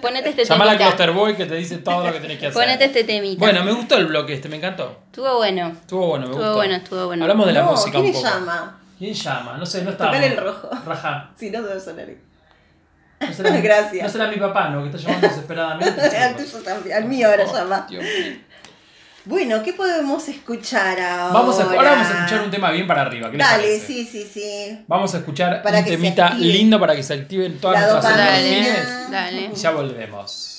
Ponete este Llamala a temita. Clusterboy que te dice todo lo que tenés que hacer. Ponete este temita. Bueno, me gustó el bloque este, me encantó. Estuvo bueno. Estuvo bueno, me Estuvo gustó. bueno, estuvo bueno. Hablamos de la No, música ¿quién un poco. llama? ¿Quién llama? No sé, no está. Tocar el rojo. Raja. Si no, debe sonar. No será, <laughs> mi- Gracias. No será mi papá, ¿no? Que está llamando desesperadamente. al tuyo también, al mío ahora Oh, llama. Dios. Bueno, ¿qué podemos escuchar ahora? Vamos a, ahora vamos a escuchar un tema bien para arriba. ¿qué Dale, sí, sí, sí. Vamos a escuchar Para un que se temita active. lindo para que se activen todas La nuestras dopamina. Dale, dale. Y ya volvemos.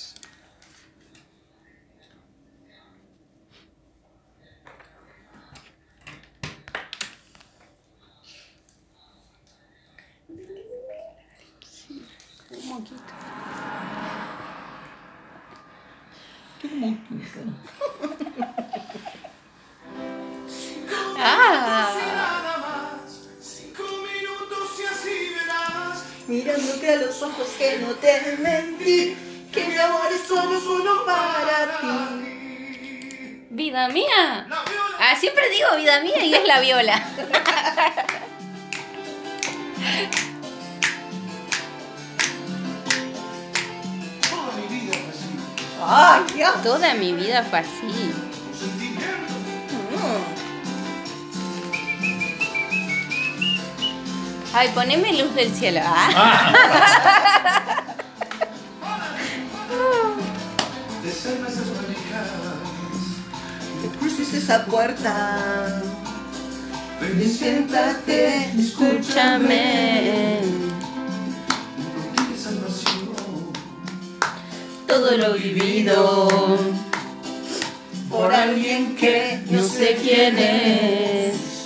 Ah. Mirándote a los ojos que no te mentí, que mi amor es solo, solo para ti. vida mía. La viola. Ah, siempre digo vida mía y es la viola. <laughs> ¡Ay, Dios! Toda mi vida fue así. Mm. Ay, poneme luz del cielo. Ah. Ah, cruces esa puerta. Ven Siéntate, Escúchame. Todo lo vivido por alguien que no sé quién es.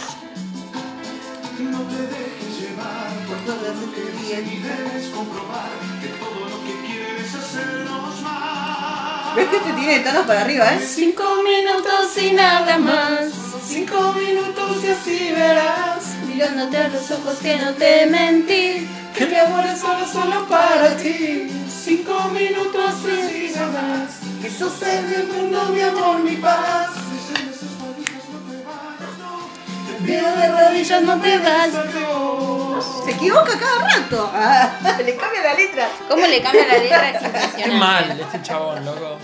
No te dejes llevar por que es y debes comprobar que todo lo que quieres es hacernos mal. ¿Ves que este tiene tonos para arriba, eh? Cinco minutos y nada más. Cinco minutos y así verás Mirándote a los ojos que no te mentí. Que mi amor es solo, solo para ti. Cinco minutos y así verás que sos el mundo, mi amor, mi paz. Veo de rodillas, no te vas. Se equivoca cada rato. Ah, <laughs> le cambia la letra. ¿Cómo le cambia la letra? Es qué impresionante. mal este chabón, loco.